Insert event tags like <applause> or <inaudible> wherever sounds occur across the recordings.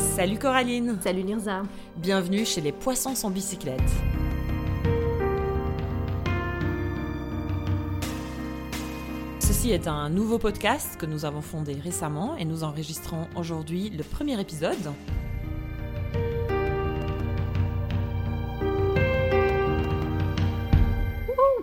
Salut Coraline Salut Nirza Bienvenue chez les Poissons sans bicyclette. Ceci est un nouveau podcast que nous avons fondé récemment et nous enregistrons aujourd'hui le premier épisode.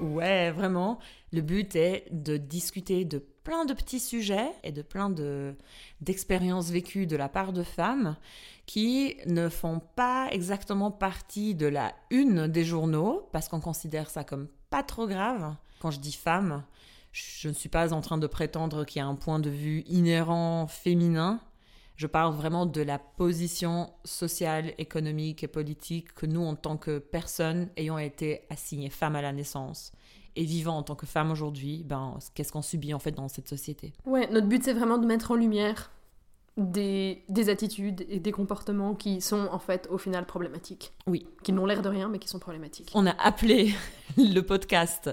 Ouais, vraiment. Le but est de discuter de plein de petits sujets et de plein de, d'expériences vécues de la part de femmes qui ne font pas exactement partie de la une des journaux parce qu'on considère ça comme pas trop grave. Quand je dis femme, je ne suis pas en train de prétendre qu'il y a un point de vue inhérent féminin. Je parle vraiment de la position sociale, économique et politique que nous, en tant que personnes ayant été assignées femmes à la naissance et vivant en tant que femme aujourd'hui, ben, qu'est-ce qu'on subit en fait dans cette société? Ouais, notre but c'est vraiment de mettre en lumière des, des, attitudes et des comportements qui sont en fait au final problématiques. Oui. Qui n'ont l'air de rien mais qui sont problématiques. On a appelé <laughs> le podcast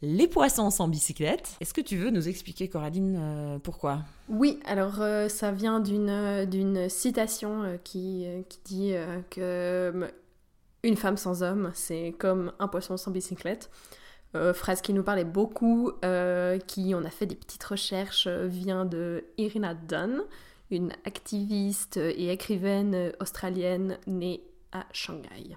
Les poissons sans bicyclette. Est-ce que tu veux nous expliquer, Coraline, euh, pourquoi? Oui, alors euh, ça vient d'une euh, citation euh, qui, qui dit que une femme sans homme, c'est comme un poisson sans bicyclette. Euh, phrase qui nous parlait beaucoup, euh, qui on a fait des petites recherches, euh, vient de Irina Dunn, une activiste et écrivaine australienne née à Shanghai.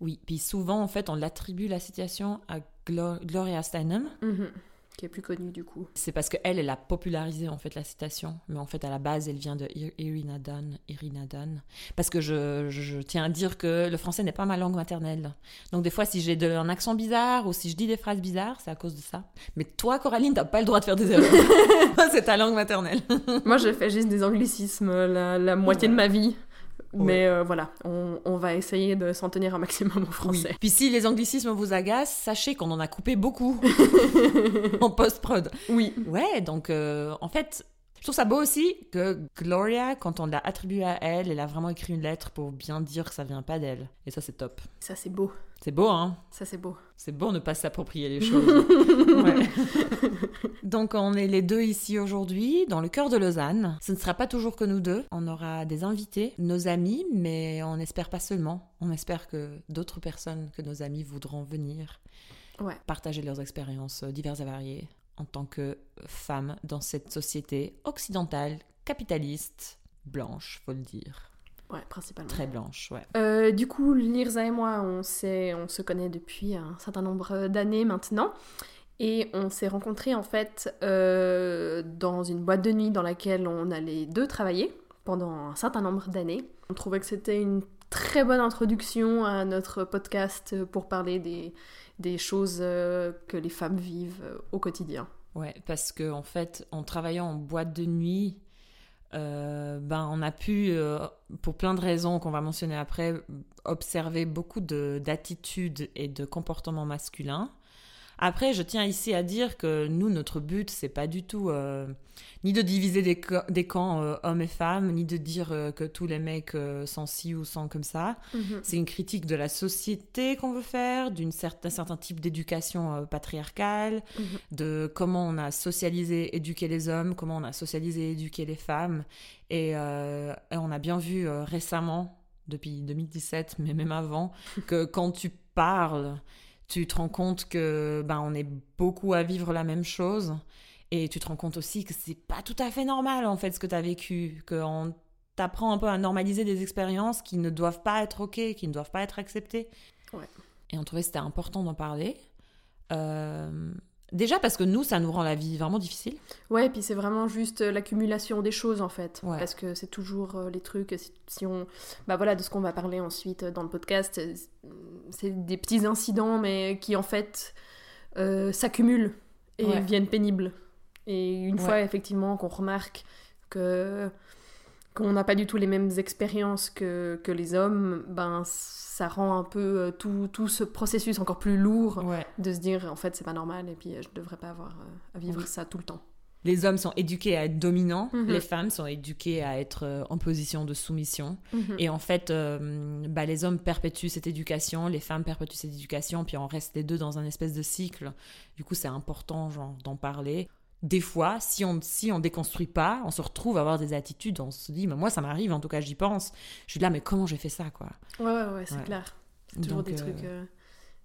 Oui, puis souvent en fait on l'attribue la citation à Glo- Gloria Steinem. Mhm. Qui est plus connue du coup. C'est parce qu'elle, elle a popularisé en fait la citation, mais en fait à la base elle vient de Ir- Irina Dunn, Irina Dunn. Parce que je, je- je tiens à dire que le français n'est pas ma langue maternelle. Donc des fois si j'ai un accent bizarre ou si je dis des phrases bizarres, c'est à cause de ça. Mais toi Coraline, t'as pas le droit de faire des erreurs. <laughs> <laughs> c'est ta langue maternelle. Moi, je fais juste des anglicismes la, la moitié de ma vie. Mais euh, voilà, on, on va essayer de s'en tenir un maximum au français. Puis si les anglicismes vous agacent, sachez qu'on en a coupé beaucoup <laughs> en post-prod. Oui. Ouais, donc euh, en fait, je trouve ça beau aussi que Gloria, quand on l'a attribué à elle, elle a vraiment écrit une lettre pour bien dire que ça vient pas d'elle. Et ça, c'est top. Ça, c'est beau. C'est beau, hein Ça, c'est beau. C'est beau ne pas s'approprier les choses. <laughs> Ouais. Donc on est les deux ici aujourd'hui, dans le cœur de Lausanne. Ce ne sera pas toujours que nous deux. On aura des invités, nos amis, mais on espère pas seulement. On espère que d'autres personnes que nos amis voudront venir Ouais. partager leurs expériences diverses et variées en tant que femmes dans cette société occidentale, capitaliste, blanche, faut le dire. Ouais, principalement. Très blanche, ouais. Euh, du coup, Lirza et moi, on, on se connaît depuis un certain nombre d'années maintenant. Et on s'est rencontrés en fait euh, dans une boîte de nuit dans laquelle on allait deux travailler pendant un certain nombre d'années. On trouvait que c'était une très bonne introduction à notre podcast pour parler des, des choses euh, que les femmes vivent euh, au quotidien. Ouais, parce que en fait, en travaillant en boîte de nuit, euh, ben on a pu, pour plein de raisons qu'on va mentionner après, observer beaucoup de- d'attitudes et de comportements masculins. Après, je tiens ici à dire que nous, notre but, c'est pas du tout euh, ni de diviser des, des camps euh, hommes et femmes, ni de dire euh, que tous les mecs sont ci ou sont comme ça. C'est une critique de la société qu'on veut faire, d'un certain, certain type d'éducation patriarcale, Mhm. de comment on a socialisé, éduqué les hommes, comment on a socialisé, éduqué les femmes. Et, et on a bien vu récemment, depuis 2017, mais même avant, que quand tu parles, tu te rends compte que ben, on est beaucoup à vivre la même chose. Et tu te rends compte aussi que c'est pas tout à fait normal, en fait, ce que tu as vécu. Qu'on t'apprend un peu à normaliser des expériences qui ne doivent pas être OK, qui ne doivent pas être acceptées. Ouais. Et on trouvait que c'était important d'en parler. Euh, Déjà parce que nous, ça nous rend la vie vraiment difficile. Ouais, puis c'est vraiment juste euh, l'accumulation des choses en fait. Ouais. Parce que c'est toujours euh, les trucs, si, on. Bah voilà, de ce qu'on va parler ensuite euh, dans le podcast, c'est des petits incidents, mais qui en fait euh, s'accumulent et Ouais. viennent pénibles. Et une Ouais. fois effectivement qu'on remarque que qu'on n'a pas du tout les mêmes expériences que, que les hommes, ben ça rend un peu euh, tout, tout ce processus encore plus lourd Ouais. de se dire en fait c'est pas normal et puis euh, je devrais pas avoir euh, à vivre Oui. ça tout le temps. Les hommes sont éduqués à être dominants, Mhm. les femmes sont éduquées à être en position de soumission. Mhm. Et en fait, euh, bah, les hommes perpétuent cette éducation, les femmes perpétuent cette éducation, puis on reste les deux dans un espèce de cycle. Du coup, c'est important genre, d'en parler. Des fois, si on si on déconstruit pas, on se retrouve à avoir des attitudes, on se dit, mais moi ça m'arrive, en tout cas j'y pense. Je suis là, mais comment j'ai fait ça, quoi? Ouais, ouais, ouais, c'est clair. C'est toujours des trucs euh,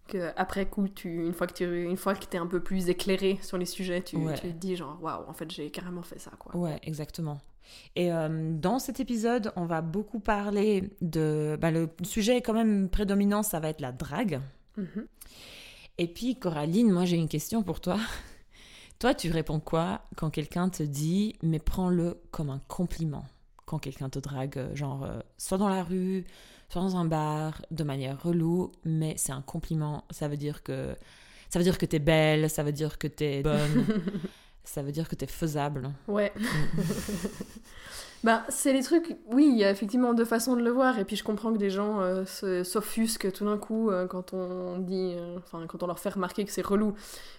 que après coup, tu, une fois que tu, une fois que t'es un peu plus éclairé sur les sujets, tu, tu te dis genre, waouh, en fait j'ai carrément fait ça, quoi. Ouais, exactement. Et euh, dans cet épisode, on va beaucoup parler de. Bah, le sujet est quand même prédominant, ça va être la drague. Mhm. Et puis, Coraline, moi j'ai une question pour toi. <laughs> toi, tu réponds quoi quand quelqu'un te dit, mais prends-le comme un compliment? Quand quelqu'un te drague, euh, genre, euh, soit dans la rue, soit dans un bar, de manière relou, mais c'est un compliment. Ça veut dire que. Ça veut dire que t'es belle, ça veut dire que t'es <laughs> bonne. ça veut dire que tu es faisable. Ouais. <laughs> bah, c'est les trucs, oui, il y a effectivement deux façons de le voir, et puis je comprends que des gens euh, s'offusquent tout d'un coup euh, quand on dit, euh, enfin, quand on leur fait remarquer que c'est relou.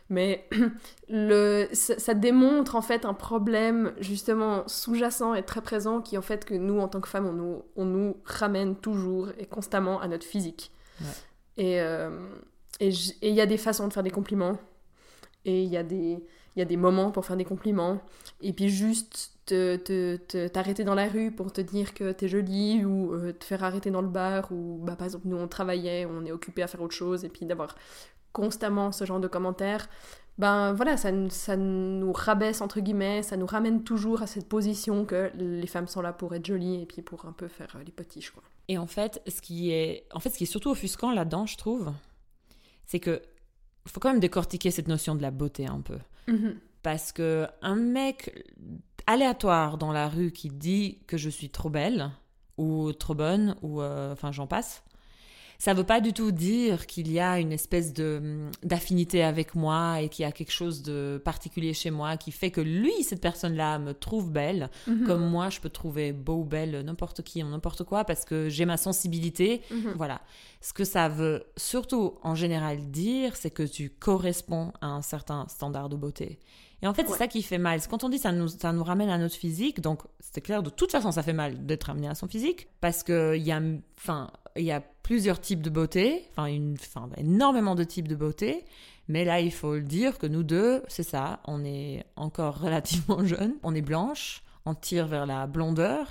Mais <clears throat> le, ça, démontre en fait un problème justement sous-jacent et très présent qui en fait que nous, en tant que femmes, on nous, on nous ramène toujours et constamment à notre physique. Et il y a des façons de faire des compliments, et il y a des il y a des moments pour faire des compliments, et puis juste t'arrêter te, te, dans la rue pour te dire que t'es jolie, ou euh, te faire arrêter dans le bar, ou bah, par exemple nous on travaillait, on est occupé à faire autre chose, et puis d'avoir constamment ce genre de commentaires, ben voilà, ça, ça nous rabaisse entre guillemets, ça nous ramène toujours à cette position que les femmes sont là pour être jolies et puis pour un peu faire euh, les potiches quoi. Et en fait, ce qui est, en fait, ce qui est surtout offusquant là-dedans, je trouve, c'est que faut quand même décortiquer cette notion de la beauté un peu. Mhm. Parce que un mec aléatoire dans la rue qui dit que je suis trop belle ou trop bonne ou euh, enfin j'en passe, ça veut pas du tout dire qu'il y a une espèce de d'affinité avec moi et qu'il y a quelque chose de particulier chez moi qui fait que lui cette personne-là me trouve belle mhm. comme moi je peux trouver beau ou belle n'importe qui n'importe quoi parce que j'ai ma sensibilité mhm. voilà ce que ça veut surtout en général dire c'est que tu corresponds à un certain standard de beauté et en fait, c'est ça qui fait mal. Quand on dit ça nous, ça nous ramène à notre physique, donc c'est clair, de toute façon, ça fait mal d'être ramené à son physique, parce qu'il y, a, enfin, il y a plusieurs types de beauté, enfin, une, enfin, énormément de types de beauté. Mais là, il faut le dire que nous deux, c'est ça, on est encore <laughs> relativement jeunes, on est blanches, on tire vers la blondeur,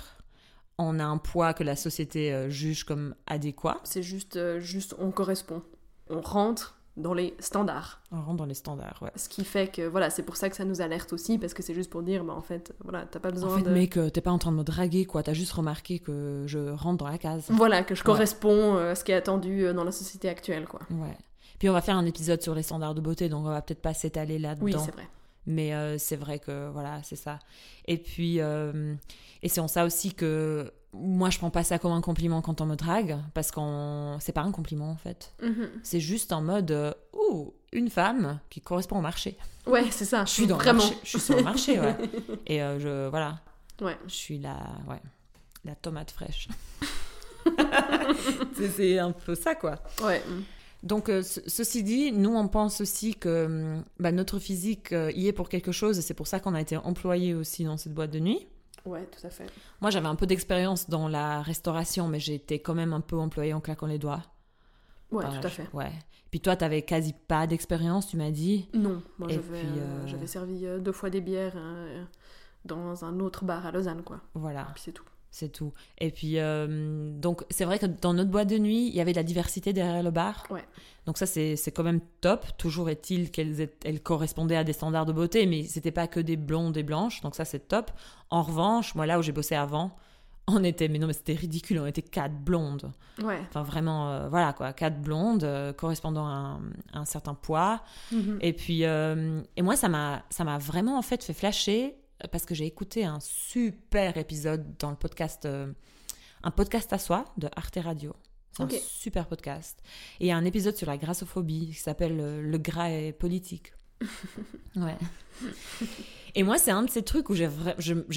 on a un poids que la société euh, juge comme adéquat. C'est juste, euh, juste, on correspond. On rentre dans les standards. On rentre dans les standards, ouais. Ce qui fait que, voilà, c'est pour ça que ça nous alerte aussi, parce que c'est juste pour dire, bah en fait, voilà, t'as pas besoin en fait, de... mec, t'es pas en train de me draguer, quoi, t'as juste remarqué que je rentre dans la case. Voilà, que je corresponds euh, à ce qui est attendu euh, dans la société actuelle, quoi. Ouais. Puis on va faire un épisode sur les standards de beauté, donc on va peut-être pas s'étaler là-dedans. Oui, c'est vrai. Mais euh, c'est vrai que, voilà, c'est ça. Et puis, et c'est en ça aussi que moi je prends pas ça comme un compliment quand on me drague parce qu'on c'est pas un compliment en fait. Mhm. c'est juste en mode euh, une femme qui correspond au marché. Ouais c'est ça je suis dans vraiment. je suis sur le marché ouais. <laughs> Et euh, je voilà. Ouais. Je suis la ouais la tomate fraîche. <laughs> C'est un peu ça quoi. Ouais. Donc, euh, ceci dit, nous, on pense aussi que bah, notre physique y est pour quelque chose, et c'est pour ça qu'on a été employé aussi dans cette boîte de nuit. Ouais, tout à fait. Moi, j'avais un peu d'expérience dans la restauration, mais j'étais quand même un peu employée en claquant les doigts. Ouais, tout à fait. Ouais. Puis toi, tu n'avais quasi pas d'expérience, tu m'as dit Non, moi euh, euh, j'avais servi euh, deux fois des bières dans un autre bar à Lausanne, quoi. Voilà. Et puis c'est tout. C'est tout. Et puis, donc, c'est vrai que dans notre boîte de nuit, il y avait de la diversité derrière le bar. Ouais. Donc ça, c'est quand même top. Toujours est-il qu'elles elles correspondaient à des standards de beauté, mais c'était pas que des blondes et blanches, donc ça, c'est top. En revanche, moi, là où j'ai bossé avant, on était, mais non, mais c'était ridicule, on était quatre blondes. Ouais. Enfin, vraiment, euh, voilà, quoi, quatre blondes euh, correspondant à un, certain poids. Mm-hmm. Et puis, euh, et moi, ça m'a vraiment, en fait, fait flasher, parce que j'ai écouté un super épisode dans le podcast, un podcast à soi de Arte Radio. C'est un super podcast. Et il y a un épisode sur la grassophobie qui s'appelle euh, Le gras est politique. <laughs> ouais. Et moi, c'est un de ces trucs où j'ai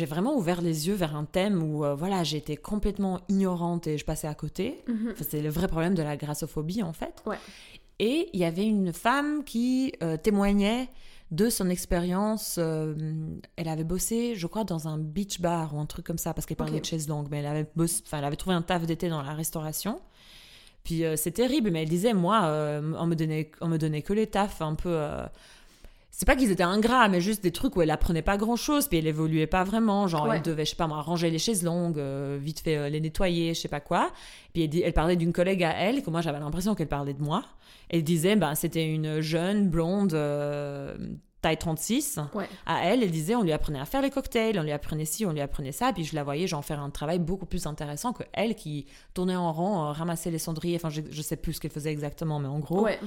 vraiment ouvert les yeux vers un thème où euh, voilà, j'étais complètement ignorante et je passais à côté. Mhm. c'est le vrai problème de la grassophobie, en fait. Ouais. Et il y avait une femme qui euh, témoignait de son expérience. elle avait bossé, je crois, dans un beach bar ou un truc comme ça, parce qu'elle parlait de chaise longue, mais elle avait, elle avait trouvé un taf d'été dans la restauration. Puis euh, c'est terrible, mais elle disait, moi, euh, on, me donnait, on me donnait que les tafs un peu. C'est pas qu'ils étaient ingrats, mais juste des trucs où elle apprenait pas grand chose, puis elle évoluait pas vraiment. Genre, Ouais. elle devait, je sais pas moi, ranger les chaises longues, euh, vite fait euh, les nettoyer, je sais pas quoi. Puis elle, dit- elle parlait d'une collègue à elle, que moi j'avais l'impression qu'elle parlait de moi. Elle disait, ben, c'était une jeune blonde, euh, taille 36. Ouais. À elle, elle disait, on lui apprenait à faire les cocktails, on lui apprenait ci, on lui apprenait ça. Puis je la voyais, genre, faire un travail beaucoup plus intéressant que elle qui tournait en rond, euh, ramassait les cendriers. Enfin, je, je sais plus ce qu'elle faisait exactement, mais en gros. Ouais.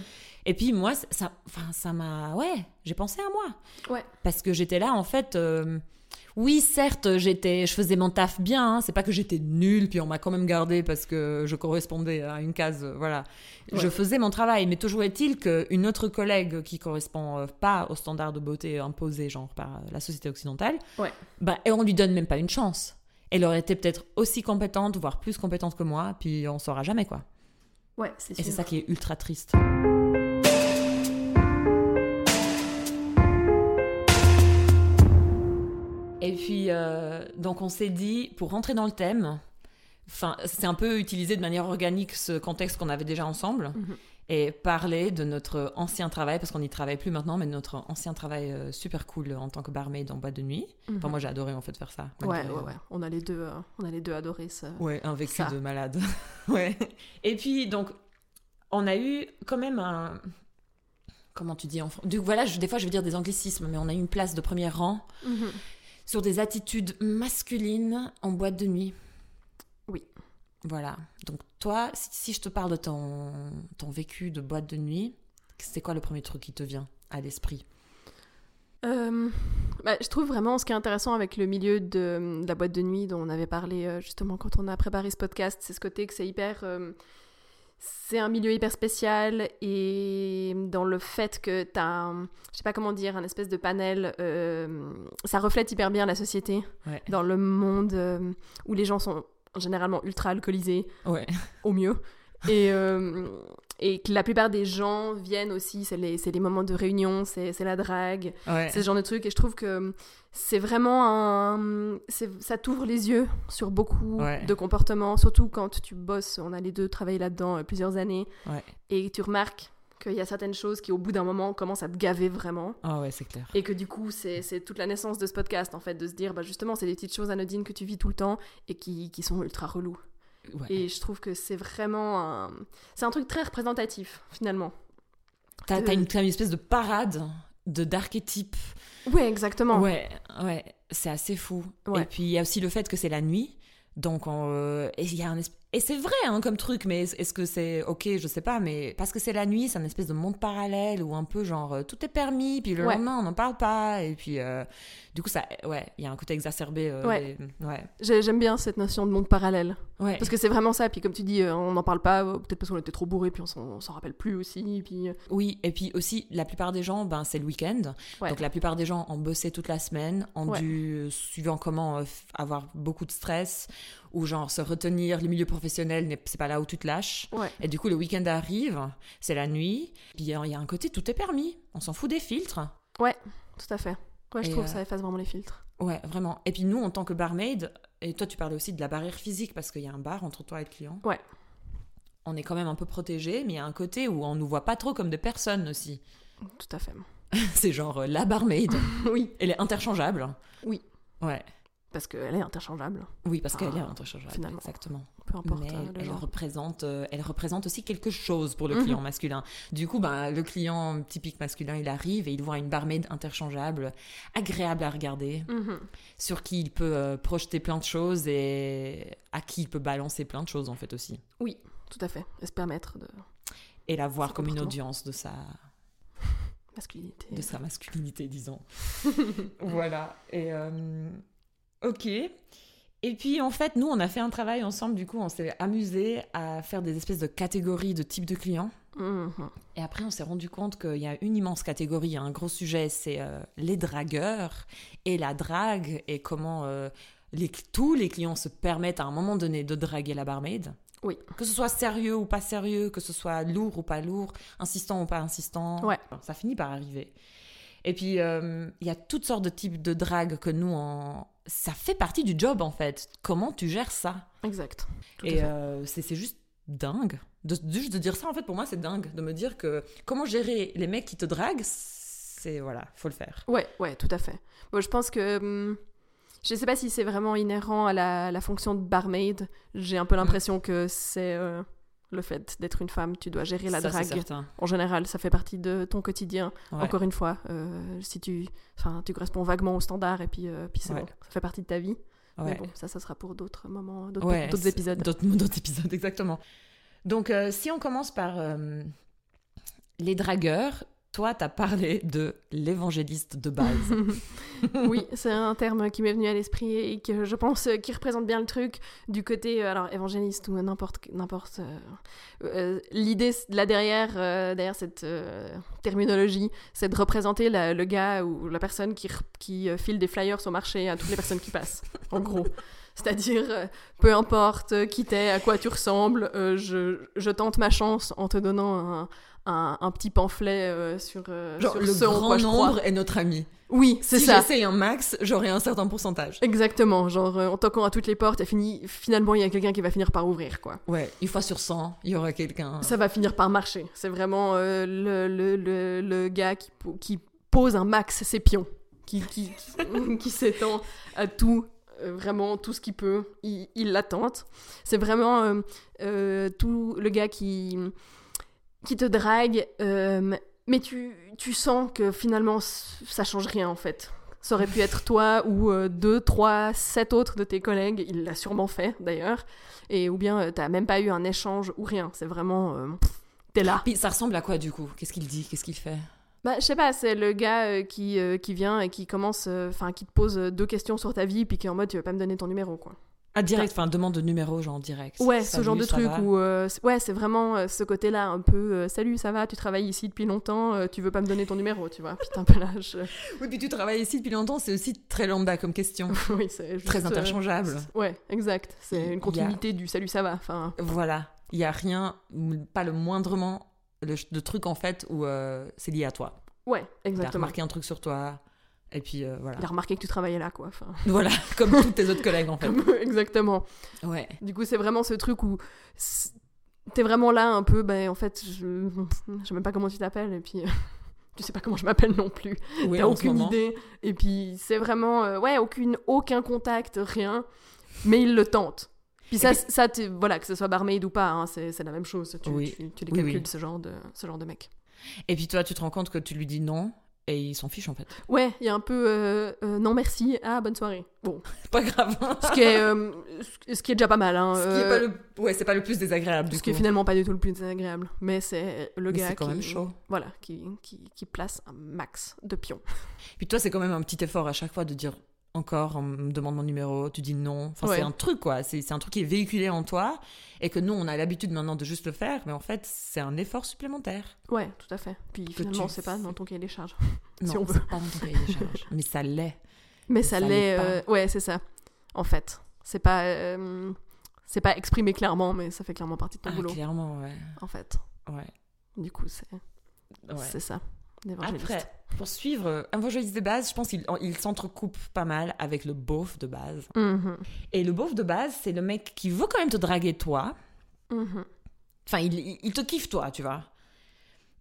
Et puis moi, ça, enfin, ça m'a, ouais, j'ai pensé à moi. Ouais. Parce que j'étais là, en fait. euh, Oui, certes, j'étais, je faisais mon taf bien. hein, C'est pas que j'étais nulle, puis on m'a quand même gardé parce que je correspondais à une case. euh, Voilà, je faisais mon travail. Mais toujours est-il qu'une autre collègue qui correspond euh, pas aux standards de beauté imposés, genre par la société occidentale, Ouais. bah, et on lui donne même pas une chance. Elle aurait été peut-être aussi compétente, voire plus compétente que moi, puis on saura jamais quoi. Ouais, c'est Et c'est ça qui est ultra triste. Et puis, euh, donc on s'est dit, pour rentrer dans le thème, enfin, c'est un peu utilisé de manière organique ce contexte qu'on avait déjà ensemble, Mhm. et parler de notre ancien travail, parce qu'on n'y travaille plus maintenant, mais de notre ancien travail euh, super cool en tant que barmaid en boîte de nuit. Enfin, Mhm. moi j'ai adoré en fait faire ça. Ouais, ouais, ouais. On a les deux, euh, on a les deux adoré ça. Ouais, un vécu Ça. de malade. <laughs> ouais. Et puis, donc, on a eu quand même un. Comment tu dis en fran- Du coup, voilà, je- des fois je vais dire des anglicismes, mais on a eu une place de premier rang Mhm. Sur des attitudes masculines en boîte de nuit. Oui. Voilà. Donc, toi, si, si je te parle de ton, ton vécu de boîte de nuit, c'est quoi le premier truc qui te vient à l'esprit? Euh, bah, je trouve vraiment ce qui est intéressant avec le milieu de, de la boîte de nuit dont on avait parlé euh, justement quand on a préparé ce podcast, c'est ce côté que c'est hyper... euh, c'est un milieu hyper spécial et dans le fait que tu as, un- je sais pas comment dire, un espèce de panel, euh, ça reflète hyper bien la société Ouais. dans le monde euh, où les gens sont généralement ultra alcoolisés, Ouais. au mieux. Et, euh, et que la plupart des gens viennent aussi, c'est les, les moments de réunion, c'est la drague, Ouais. c'est ce genre de truc. Et je trouve que c'est vraiment un. c'est- Ça t'ouvre les yeux sur beaucoup Ouais. de comportements, surtout quand tu bosses. On a les deux travaillé là-dedans euh, plusieurs années. Ouais. Et tu remarques qu'il y a certaines choses qui, au bout d'un moment, commencent à te gaver vraiment. Ah ouais, c'est clair. Et que du coup, c'est c'est toute la naissance de ce podcast, en fait, de se dire, bah justement, c'est des petites choses anodines que tu vis tout le temps et qui, qui sont ultra reloues. Ouais. Et je trouve que c'est vraiment un... C'est un truc très représentatif, finalement. T'as euh, une, une espèce de parade de d'archétypes Oui, exactement. Ouais, ouais, c'est assez fou. Ouais. Et puis il y a aussi le fait que c'est la nuit. Donc, on, euh, et il y a un esp- et c'est vrai hein, comme truc, mais est- est-ce que c'est ok Je sais pas, mais parce que c'est la nuit, c'est un espèce de monde parallèle où un peu genre euh, tout est permis, puis le Ouais. lendemain on n'en parle pas, et puis euh, du coup ça, ouais, il y a un côté exacerbé. euh, Ouais. J'aime bien cette notion de monde parallèle. ouais. Parce que c'est vraiment ça. Puis comme tu dis, on n'en parle pas, peut-être parce qu'on était trop bourré, puis on s'en rappelle plus aussi. Puis... Oui, et puis aussi, la plupart des gens, ben, c'est le week-end. Donc la plupart des gens ont bossé toute la semaine, ont dû, suivant comment, euh, avoir beaucoup de stress, ou genre se retenir, le milieu professionnel, c'est pas là où tu te lâches. Ouais. Et du coup, le week-end arrive, c'est la nuit, puis il y a il y a un côté, tout est permis. On s'en fout des filtres. Tout à fait. Ouais, je Et, trouve euh, que ça efface vraiment les filtres. Ouais, vraiment. Et puis nous, en tant que barmaid, et toi, tu parlais aussi de la barrière physique, parce qu'il y a un bar entre toi et le client. Ouais. On est quand même un peu protégé, mais il y a un côté où on nous voit pas trop comme des personnes aussi. Tout à fait. <laughs> c'est genre euh, la barmaid. <laughs> oui, Elle est interchangeable. Oui. Ouais. Parce qu'elle est interchangeable, Oui, parce qu'elle est interchangeable. finalement. Exactement. peu importe Mais euh, le elle représente, euh, elle représente aussi quelque chose pour le Mhm. client masculin. Du coup, ben, le client typique masculin, il arrive et il voit une barmaid interchangeable, agréable à regarder, Mhm. sur qui il peut euh, projeter plein de choses et à qui il peut balancer plein de choses en fait aussi. Tout à fait. Et se permettre de Et la voir comme une audience de sa, <laughs> masculinité. de sa masculinité, disons. <laughs> voilà. Et ok. Et puis en fait, nous, on a fait un travail ensemble. Du coup, on s'est amusé à faire des espèces de catégories de types de clients. Mhm. Et après, on s'est rendu compte qu'il y a une immense catégorie, un gros sujet, c'est euh, les dragueurs et la drague et comment euh, les, tous les clients se permettent à un moment donné de draguer la barmaid. Oui. Que ce soit sérieux ou pas sérieux, que ce soit lourd ou pas lourd, insistant ou pas insistant, Ouais. ça finit par arriver. Et puis, euh, il y a toutes sortes de types de drague que nous, en... ça fait partie du job en fait. Comment tu gères ça? Exact. Tout et euh, c'est c'est juste dingue. De, juste de dire ça, en fait, pour moi, c'est dingue. De me dire que comment gérer les mecs qui te draguent, c'est voilà, faut le faire. Ouais, ouais, tout à fait. Bon, je pense que. hum, je sais pas si c'est vraiment inhérent à la, la fonction de barmaid. J'ai un peu l'impression que c'est euh, le fait d'être une femme. Tu dois gérer la Ça, drague. En général, ça fait partie de ton quotidien. Ouais. Encore une fois, euh, si tu, enfin, tu corresponds vaguement au standard et puis, euh, puis c'est Ouais. bon, ça fait partie de ta vie. Mais bon, ça, ça sera pour d'autres moments, d'autres épisodes. <laughs> D'autres épisodes, exactement. Donc, euh, si on commence par les dragueurs, toi, t'as parlé de l'évangéliste de base. <laughs> oui, c'est un terme qui m'est venu à l'esprit et que je pense qui représente bien le truc du côté, euh, alors évangéliste ou n'importe n'importe. euh, euh, L'idée derrière, euh, derrière cette euh, terminologie, c'est de représenter le gars ou la personne qui, file des flyers au marché à toutes les personnes qui passent. En gros. C'est-à-dire, peu importe qui t'es, à quoi tu ressembles, je tente ma chance en te donnant un, un- un petit pamphlet euh, sur, euh, Genre, sur le ce grand quoi je crois. nombre est notre ami. Oui, c'est Si ça. j'essaye un max, j'aurai un certain pourcentage. Exactement, genre euh, en toquant à toutes les portes, fini, finalement il y a quelqu'un qui va finir par ouvrir quoi. Ouais, une fois sur 100, il y aura quelqu'un. Ça va finir par marcher. C'est vraiment euh, le, le, le, le gars qui, qui pose un max ses pions, qui, qui, <laughs> qui, s'étend à tout, euh, vraiment tout ce qu'il peut, il, il la tente. C'est vraiment euh, euh, tout le gars qui, qui te drague, euh, mais tu, tu sens que finalement ça change rien en fait. Ça aurait pu être toi ou euh, deux, trois, sept autres de tes collègues, il l'a sûrement fait d'ailleurs, et ou bien euh, t'as même pas eu un échange ou rien, c'est vraiment... euh, T'es là. Puis ça ressemble à quoi du coup? Qu'est-ce qu'il dit? Qu'est-ce qu'il fait? Bah, je sais pas, c'est le gars euh, qui, euh, qui vient et qui commence, euh, enfin, qui te pose deux questions sur ta vie, puis qui est en mode, tu veux pas me donner ton numéro, quoi. Ah, direct, enfin, demande de numéro, genre direct. Ouais, ce genre de truc où, euh, ouais, c'est vraiment euh, ce côté-là, un peu, euh, salut, ça va, tu travailles ici depuis longtemps, tu veux pas me donner ton numéro, tu vois. Putain, je- Oui, puis tu travailles ici depuis longtemps, c'est aussi très lambda comme question. <laughs> oui, c'est juste, très interchangeable. Ouais, exact. C'est une continuité du salut, ça va. Enfin, Voilà. Il y a rien, pas le moindrement le, de truc en fait où c'est lié à toi. ouais, exactement. remarqué un truc sur toi, et puis euh, voilà. Il a remarqué que tu travaillais là, quoi. Enfin, <laughs> Voilà, comme tous tes autres collègues en fait. exactement. Ouais. Du coup, c'est vraiment ce truc où t'es vraiment là un peu, ben en fait, je, je sais même pas comment tu t'appelles, et puis <laughs> tu sais pas comment je m'appelle non plus. Oui, T'as aucune idée. Et puis c'est vraiment, euh, ouais, aucune, aucun contact, rien, mais il le tente. Puis ça, puis- ça voilà, que ce soit barmaid ou pas, hein, c'est la même chose. Tu, Oui. tu, tu les Oui, calcules, ce genre de, ce genre de mec. Et puis toi, tu te rends compte que tu lui dis non, et il s'en fiche en fait. Ouais, il y a un peu, euh, euh, non merci, ah bonne soirée. Bon, <laughs> pas grave. ce qui est, euh, ce- qui est déjà pas mal. Hein, Ce qui est pas le... Ouais, c'est pas le plus désagréable du Ce coup. qui est finalement pas du tout le plus désagréable. Mais c'est le Mais gars quand qui, même chaud. Voilà, qui, qui, qui place un max de pions. Puis toi, c'est quand même un petit effort à chaque fois de dire encore, on me demande mon numéro, tu dis non. Enfin, Ouais. c'est un truc, quoi. C'est c'est un truc qui est véhiculé en toi et que nous, on a l'habitude maintenant de juste le faire, mais en fait, c'est un effort supplémentaire. Ouais, tout à fait. Puis Que finalement, tu c'est pas dans ton cahier des charges. Non, Si on c'est veut. pas dans ton cahier des charges. <laughs> mais ça l'est. Mais ça, Ça l'est. euh, ouais, c'est ça. En fait, c'est pas. euh, c'est pas exprimé clairement, mais ça fait clairement partie de ton Ah, boulot. clairement, ouais. En fait. ouais. Du coup, c'est ouais. c'est ça. Après, pour suivre euh, évangéliste de base, je pense qu'il il s'entrecoupe pas mal avec le beauf de base. Mhm, Et le beauf de base, c'est le mec qui veut quand même te draguer toi. mhm. Enfin, il, il- il te kiffe toi, tu vois.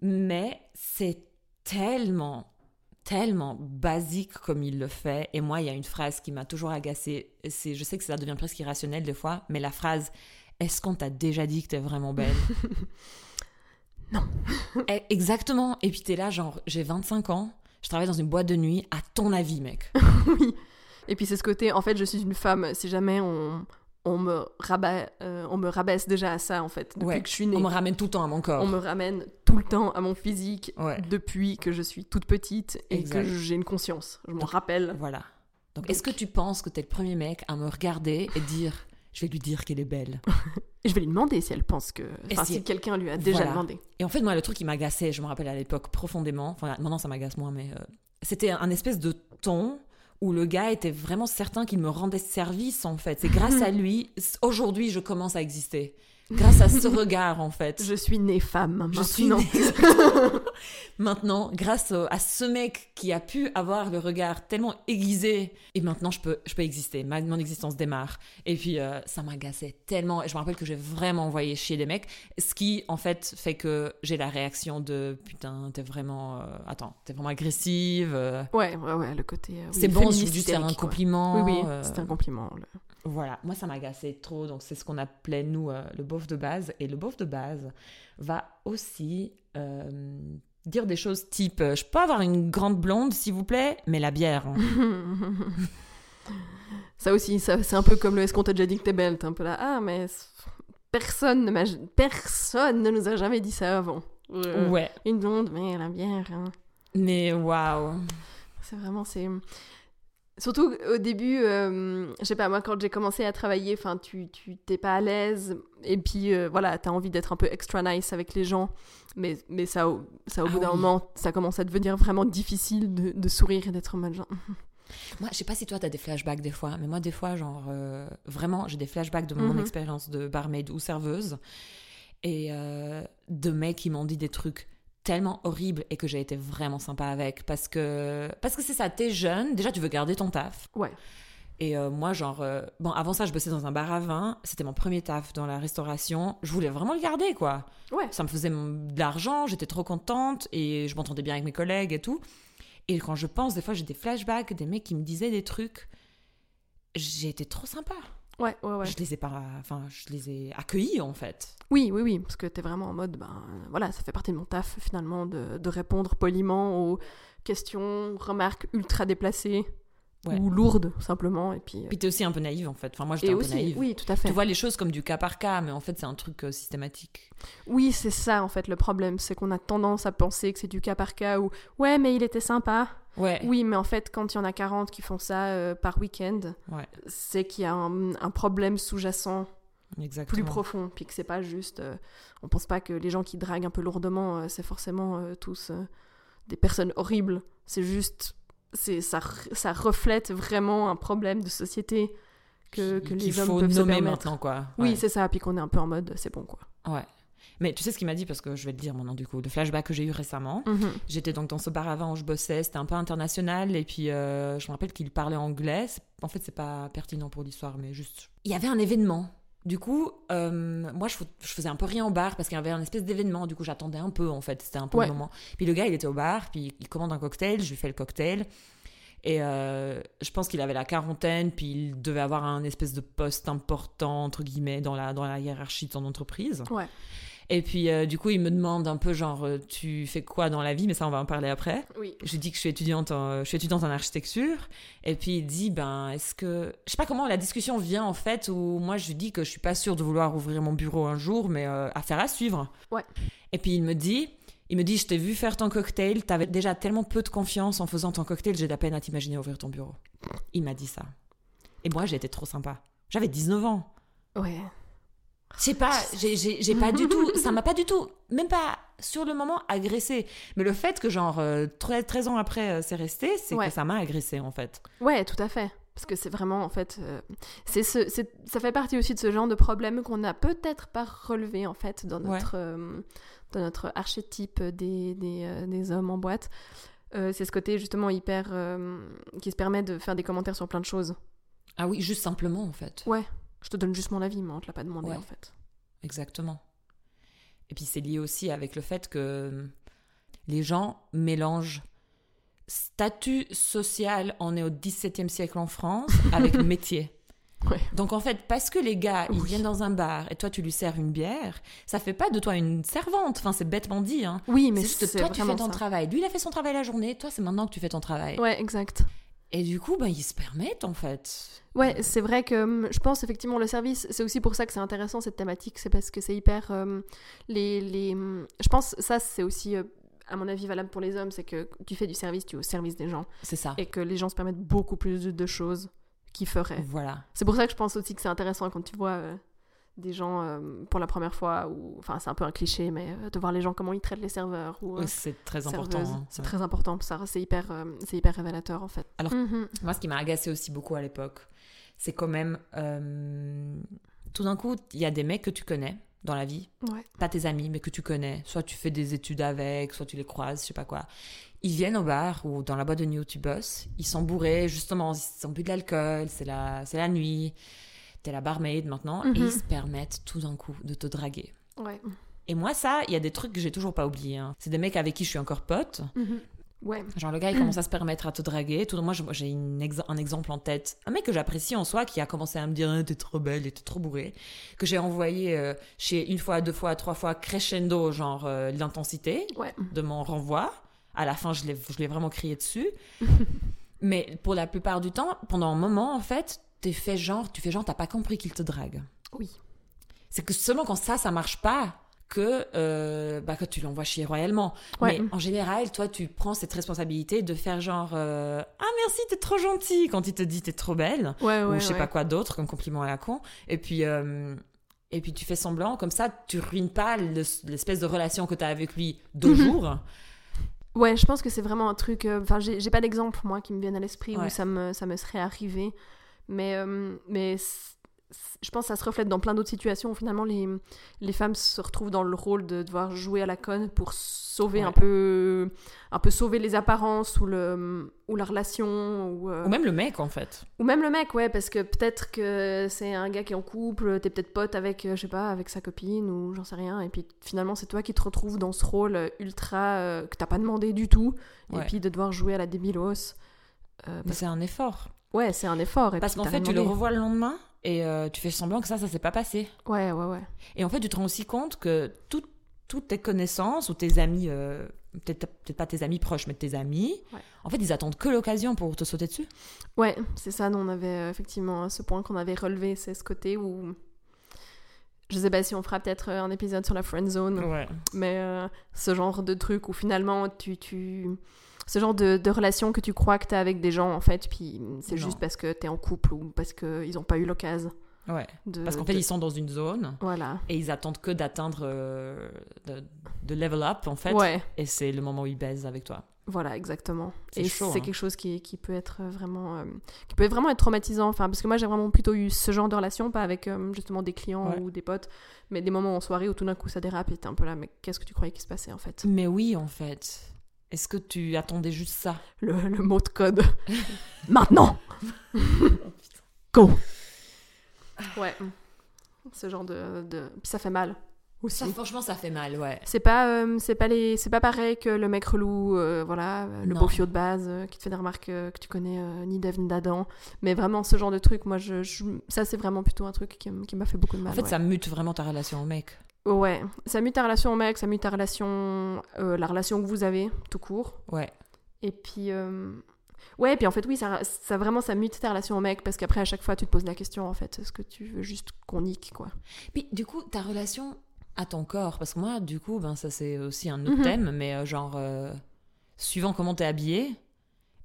Mais c'est tellement, tellement basique comme il le fait. Et moi, il y a une phrase qui m'a toujours agacée. C'est, je sais que ça devient presque irrationnel des fois, mais la phrase Est-ce qu'on t'a déjà dit que t'es vraiment belle? <laughs> Non. <laughs> Eh, Exactement. Et puis t'es là, genre, j'ai 25 ans, je travaille dans une boîte de nuit. À ton avis, mec? <laughs> Oui. Et puis c'est ce côté, en fait, je suis une femme. Si jamais on, on, me, rabat, euh, on me rabaisse déjà à ça, en fait, depuis Ouais, que je suis née. On me ramène tout le temps à mon corps. On me ramène tout le temps à mon physique Ouais. depuis que je suis toute petite et Exact. que j'ai une conscience. Je m'en rappelle. Voilà. Donc, Donc- est-ce que tu penses que t'es le premier mec à me regarder et dire Je vais lui dire qu'elle est belle <laughs> je vais lui demander si elle pense que. Enfin, si- si, quelqu'un lui a déjà Voilà. demandé. Et en fait, moi, le truc qui m'agaçait, je me rappelle à l'époque profondément, enfin maintenant ça m'agace moins, mais euh, c'était un espèce de ton où le gars était vraiment certain qu'il me rendait service en fait. C'est grâce <laughs> à lui, aujourd'hui, je commence à exister. Grâce à ce regard en fait. Je suis née femme. Je suis maintenant. née- maintenant, grâce à ce mec qui a pu avoir le regard tellement aiguisé, et maintenant je peux, je peux exister, ma, mon existence démarre. Et puis euh, ça m'agaçait tellement, et je me rappelle que j'ai vraiment envoyé chier des mecs, ce qui en fait fait que j'ai la réaction de putain, t'es vraiment, euh, attends, t'es vraiment agressive. euh, Ouais, ouais, ouais, le côté. oui, c'est bon, faire un quoi. compliment. Oui, oui, c'était un compliment. le- Voilà, moi ça m'agaçait trop, donc c'est ce qu'on appelait nous euh, le beauf de base. Et le beauf de base va aussi euh, dire des choses type euh, Je peux avoir une grande blonde s'il vous plaît, mais la bière. hein. <laughs> ça aussi, ça, c'est un peu comme le est-ce qu'on t'a déjà dit que t'es belle? T'es un peu là, ah, mais personne ne, m'a- personne ne nous a jamais dit ça avant. Euh, Ouais, Une blonde, mais la bière. hein. mais waouh. C'est vraiment, c'est. Surtout au début, euh, je sais pas, moi quand j'ai commencé à travailler, enfin, tu tu- t'es pas à l'aise, et puis euh, voilà, t'as envie d'être un peu extra nice avec les gens, mais, mais ça, au- ça au Ah bout d'un moment, ça commence à devenir vraiment difficile de, de sourire et d'être en mode genre. Moi, je sais pas si toi t'as des flashbacks des fois, mais moi des fois, genre euh, vraiment, j'ai des flashbacks de mon Mhm. expérience de barmaid ou serveuse et euh, de mecs qui m'ont dit des trucs tellement horribles et que j'ai été vraiment sympa avec parce que parce que c'est ça, t'es jeune, déjà tu veux garder ton taf. Ouais. Et euh, moi, genre, euh, bon, avant ça, je bossais dans un bar à vin. C'était mon premier taf dans la restauration. Je voulais vraiment le garder, quoi. Ouais. Ça me faisait de l'argent, j'étais trop contente et je m'entendais bien avec mes collègues et tout. Et quand je pense, des fois, j'ai des flashbacks, des mecs qui me disaient des trucs. J'ai été trop sympa. Ouais, ouais, ouais. Je les ai pas, enfin, je les ai accueillis en fait. Oui, oui, oui, parce que t'es vraiment en mode, ben voilà, ça fait partie de mon taf finalement de, de répondre poliment aux questions, remarques ultra déplacées Ouais. ou lourdes simplement, et puis. euh, Puis t'es aussi un peu naïve en fait. Enfin, moi, j'étais un peu naïve. oui, tout à fait. Tu vois les choses comme du cas par cas, mais en fait, c'est un truc euh, systématique. Oui, c'est ça en fait le problème, c'est qu'on a tendance à penser que c'est du cas par cas ou ouais, mais il était sympa. Ouais. Oui, mais en fait, quand il y en a 40 qui font ça euh, par week-end, Ouais. c'est qu'il y a un, un problème sous-jacent Exactement. plus profond, puis que c'est pas juste. euh, on pense pas que les gens qui draguent un peu lourdement, c'est forcément tous des personnes horribles. C'est juste. C'est ça, ça reflète vraiment un problème de société que, les hommes faut peuvent se nommer permettre. maintenant, quoi. Oui, c'est ça, puis qu'on est un peu en mode c'est bon quoi. Ouais. Mais tu sais ce qu'il m'a dit, parce que je vais te dire maintenant, du coup, le flashback que j'ai eu récemment. Mhm. J'étais donc dans ce bar avant où je bossais, c'était un peu international, et puis euh, je me rappelle qu'il parlait anglais. En fait, c'est pas pertinent pour l'histoire, mais juste. Il y avait un événement. Du coup, euh, moi, je, faisais un peu rien au bar parce qu'il y avait un espèce d'événement. Du coup, j'attendais un peu, en fait. C'était un peu Ouais. le moment. Puis le gars, il était au bar, puis il commande un cocktail. Je lui fais le cocktail. Et euh, je pense qu'il avait la quarantaine, puis il devait avoir un espèce de poste important, entre guillemets, dans la, dans la hiérarchie de son entreprise. Ouais. Et puis, euh, du coup, il me demande un peu, genre, euh, tu fais quoi dans la vie? Mais ça, on va en parler après. Oui. Je lui dis que je suis étudiante en, je suis étudiante en architecture. Et puis, il dit, ben, est-ce que... Je sais pas comment la discussion vient, en fait, où moi, je lui dis que je suis pas sûre de vouloir ouvrir mon bureau un jour, mais euh, affaire à suivre. Ouais. Et puis, il me dit... Il me dit, je t'ai vu faire ton cocktail, t'avais déjà tellement peu de confiance en faisant ton cocktail, j'ai de la peine à t'imaginer ouvrir ton bureau. Il m'a dit ça. Et moi, j'ai été trop sympa. J'avais 19 ans. Ouais. Je sais pas, j'ai- pas du tout, ça m'a pas du tout, même pas sur le moment agressé. Mais le fait que genre euh, 13, 13 ans après euh, c'est resté, c'est Ouais. que ça m'a agressé en fait. Ouais, tout à fait. Parce que c'est vraiment, en fait, euh, c'est ce, ça fait partie aussi de ce genre de problème qu'on n'a peut-être pas relevé, en fait, dans Ouais. notre, euh, dans notre archétype des, des, euh, des hommes en boîte. Euh, c'est ce côté, justement, hyper... euh, qui se permet de faire des commentaires sur plein de choses. Ah oui, juste simplement en fait. Ouais, je te donne juste mon avis, mais on te l'a pas demandé, Ouais. en fait. Exactement. Et puis c'est lié aussi avec le fait que les gens mélangent statut social, on est au XVIIe siècle en France, avec <laughs> métier. Ouais. Donc en fait, parce que les gars, ils Oui. viennent dans un bar et toi tu lui sers une bière, ça fait pas de toi une servante. Enfin, c'est bêtement dit, hein. Oui, mais c'est juste toi, tu fais ton ça. travail. Lui, il a fait son travail la journée. Toi, c'est maintenant que tu fais ton travail. Ouais, exact. Et du coup, ben, ils se permettent, en fait. Ouais, c'est vrai que hum, je pense effectivement le service, c'est aussi pour ça que c'est intéressant cette thématique, c'est parce que c'est hyper hum, les les hum, je pense ça c'est aussi euh, à mon avis valable pour les hommes, c'est que tu fais du service, tu es au service des gens C'est ça. et que les gens se permettent beaucoup plus de, de choses qu'ils feraient. Voilà. C'est pour ça que je pense aussi que c'est intéressant quand tu vois euh, des gens euh, pour la première fois ou enfin c'est un peu un cliché mais euh, de voir les gens comment ils traitent les serveurs ou euh, c'est très important. hein. C'est Ouais. très important, ça c'est hyper c'est hyper révélateur en fait. Alors- Mhm. Moi, ce qui m'a agacé aussi beaucoup à l'époque, c'est quand même. tout d'un coup, il y a des mecs que tu connais dans la vie, Ouais. pas tes amis, mais que tu connais, soit tu fais des études avec, soit tu les croises, je sais pas quoi. Ils viennent au bar ou dans la boîte de nuit où tu bosses, ils sont bourrés, justement, ils ont bu de l'alcool, c'est la, c'est la nuit, t'es la barmaid maintenant, et Mhm. ils se permettent tout d'un coup de te draguer. Ouais. Et moi, ça, il y a des trucs que j'ai toujours pas oubliés. hein. C'est des mecs avec qui je suis encore pote. Mhm. Ouais. Genre, le gars, il <clears throat> commence à se permettre à te draguer. Tout, moi, j'ai ex- un exemple en tête. Un mec que j'apprécie en soi, qui a commencé à me dire Ah, T'es trop belle, t'es trop bourrée. Que j'ai envoyé euh, chez une fois, deux fois, trois fois crescendo, genre euh, l'intensité Ouais. de mon renvoi. À la fin, je l'ai vraiment crié dessus. <laughs> Mais pour la plupart du temps, pendant un moment, en fait, t'es fait genre, tu fais genre, t'as pas compris qu'il te drague. Oui. C'est que seulement quand ça, ça marche pas, que, euh, bah, que tu l'envoies chier royalement. Ouais. Mais en général, toi, tu prends cette responsabilité de faire genre euh, Ah merci, t'es trop gentil quand il te dit t'es trop belle, Ouais, ouais. ou je sais pas quoi d'autre comme compliment à la con. Et puis, euh, et puis tu fais semblant, comme ça, tu ruines pas le- l'espèce de relation que t'as avec lui deux Mhm. jours. Ouais, je pense que c'est vraiment un truc. Enfin, j'ai pas d'exemple, moi, qui me vienne à l'esprit où ça me, ça me serait arrivé. Mais, euh, mais je pense que ça se reflète dans plein d'autres situations où finalement les, les femmes se retrouvent dans le rôle de devoir jouer à la conne pour sauver Ouais. un peu un peu sauver les apparences ou le ou la relation ou, euh, Ou même le mec, en fait. ou même le mec ouais parce que peut-être que c'est un gars qui est en couple t'es peut-être pote avec euh, je sais pas avec sa copine ou j'en sais rien et puis finalement c'est toi qui te retrouves dans ce rôle ultra euh, que t'as pas demandé du tout Ouais. et puis de devoir jouer à la débilos euh, Mais c'est un effort. Ouais c'est un effort et Parce qu'en fait, tu le revois le lendemain et euh, tu fais semblant que ça, ça s'est pas passé. ouais ouais ouais Et en fait, tu te rends aussi compte que tout- toutes tes connaissances ou tes amis, euh, peut-être peut-être pas tes amis proches, mais tes amis, Ouais. en fait, ils attendent que l'occasion pour te sauter dessus. Ouais, c'est ça, nous on avait euh, effectivement ce point qu'on avait relevé, c'est ce côté où. Je sais pas si on fera peut-être un épisode sur la friend zone, Ouais. mais euh, ce genre de truc où finalement tu. tu... Ce genre de, de relation que tu crois que t'as avec des gens en fait, puis c'est juste parce que t'es en couple ou parce qu'ils ont pas eu l'occasion Ouais. de. Parce qu'en fait, de- ils sont dans une zone Voilà. et ils attendent que d'atteindre, euh, de, de level up, en fait. Ouais, Et c'est le moment où ils baisent avec toi. voilà, exactement. Et c'est hein. quelque chose qui, qui peut être vraiment. euh, qui peut vraiment être traumatisant. Enfin, parce que moi j'ai vraiment plutôt eu ce genre de relation, pas avec euh, justement des clients Ouais. ou des potes, mais des moments en soirée où tout d'un coup ça dérape et t'es un peu là, mais qu'est-ce que tu croyais qu'il se passait en fait? Mais oui, en fait. Est-ce que tu attendais juste ça? Le, le mot de code. <laughs> Maintenant <laughs> Go Ouais. Ce genre de. de... Puis ça fait mal aussi. Ça, franchement, ça fait mal, ouais. C'est pas, euh, c'est pas les, c'est pas pareil que le mec relou, euh, voilà, euh, le Non. beau fio de base euh, qui te fait des remarques euh, que tu connais euh, ni d'Ève ni d'Adam. Mais vraiment ce genre de truc, moi, je, je- ça c'est vraiment plutôt un truc qui, m'a fait beaucoup de mal. En fait, ouais. ça mute vraiment ta relation au mec. Ouais, ça mute ta relation au mec, ça mute ta relation, euh, la relation que vous avez, tout court. Ouais. Et puis, euh, ouais, puis en fait, oui, ça, ça vraiment, ça mute ta relation au mec parce qu'après, à chaque fois, tu te poses la question, en fait, est-ce que tu veux juste qu'on nique, quoi? Puis, du coup, ta relation à ton corps, parce que moi, du coup, ben, ça c'est aussi un autre Mhm. thème, mais euh, genre, suivant comment t'es habillé,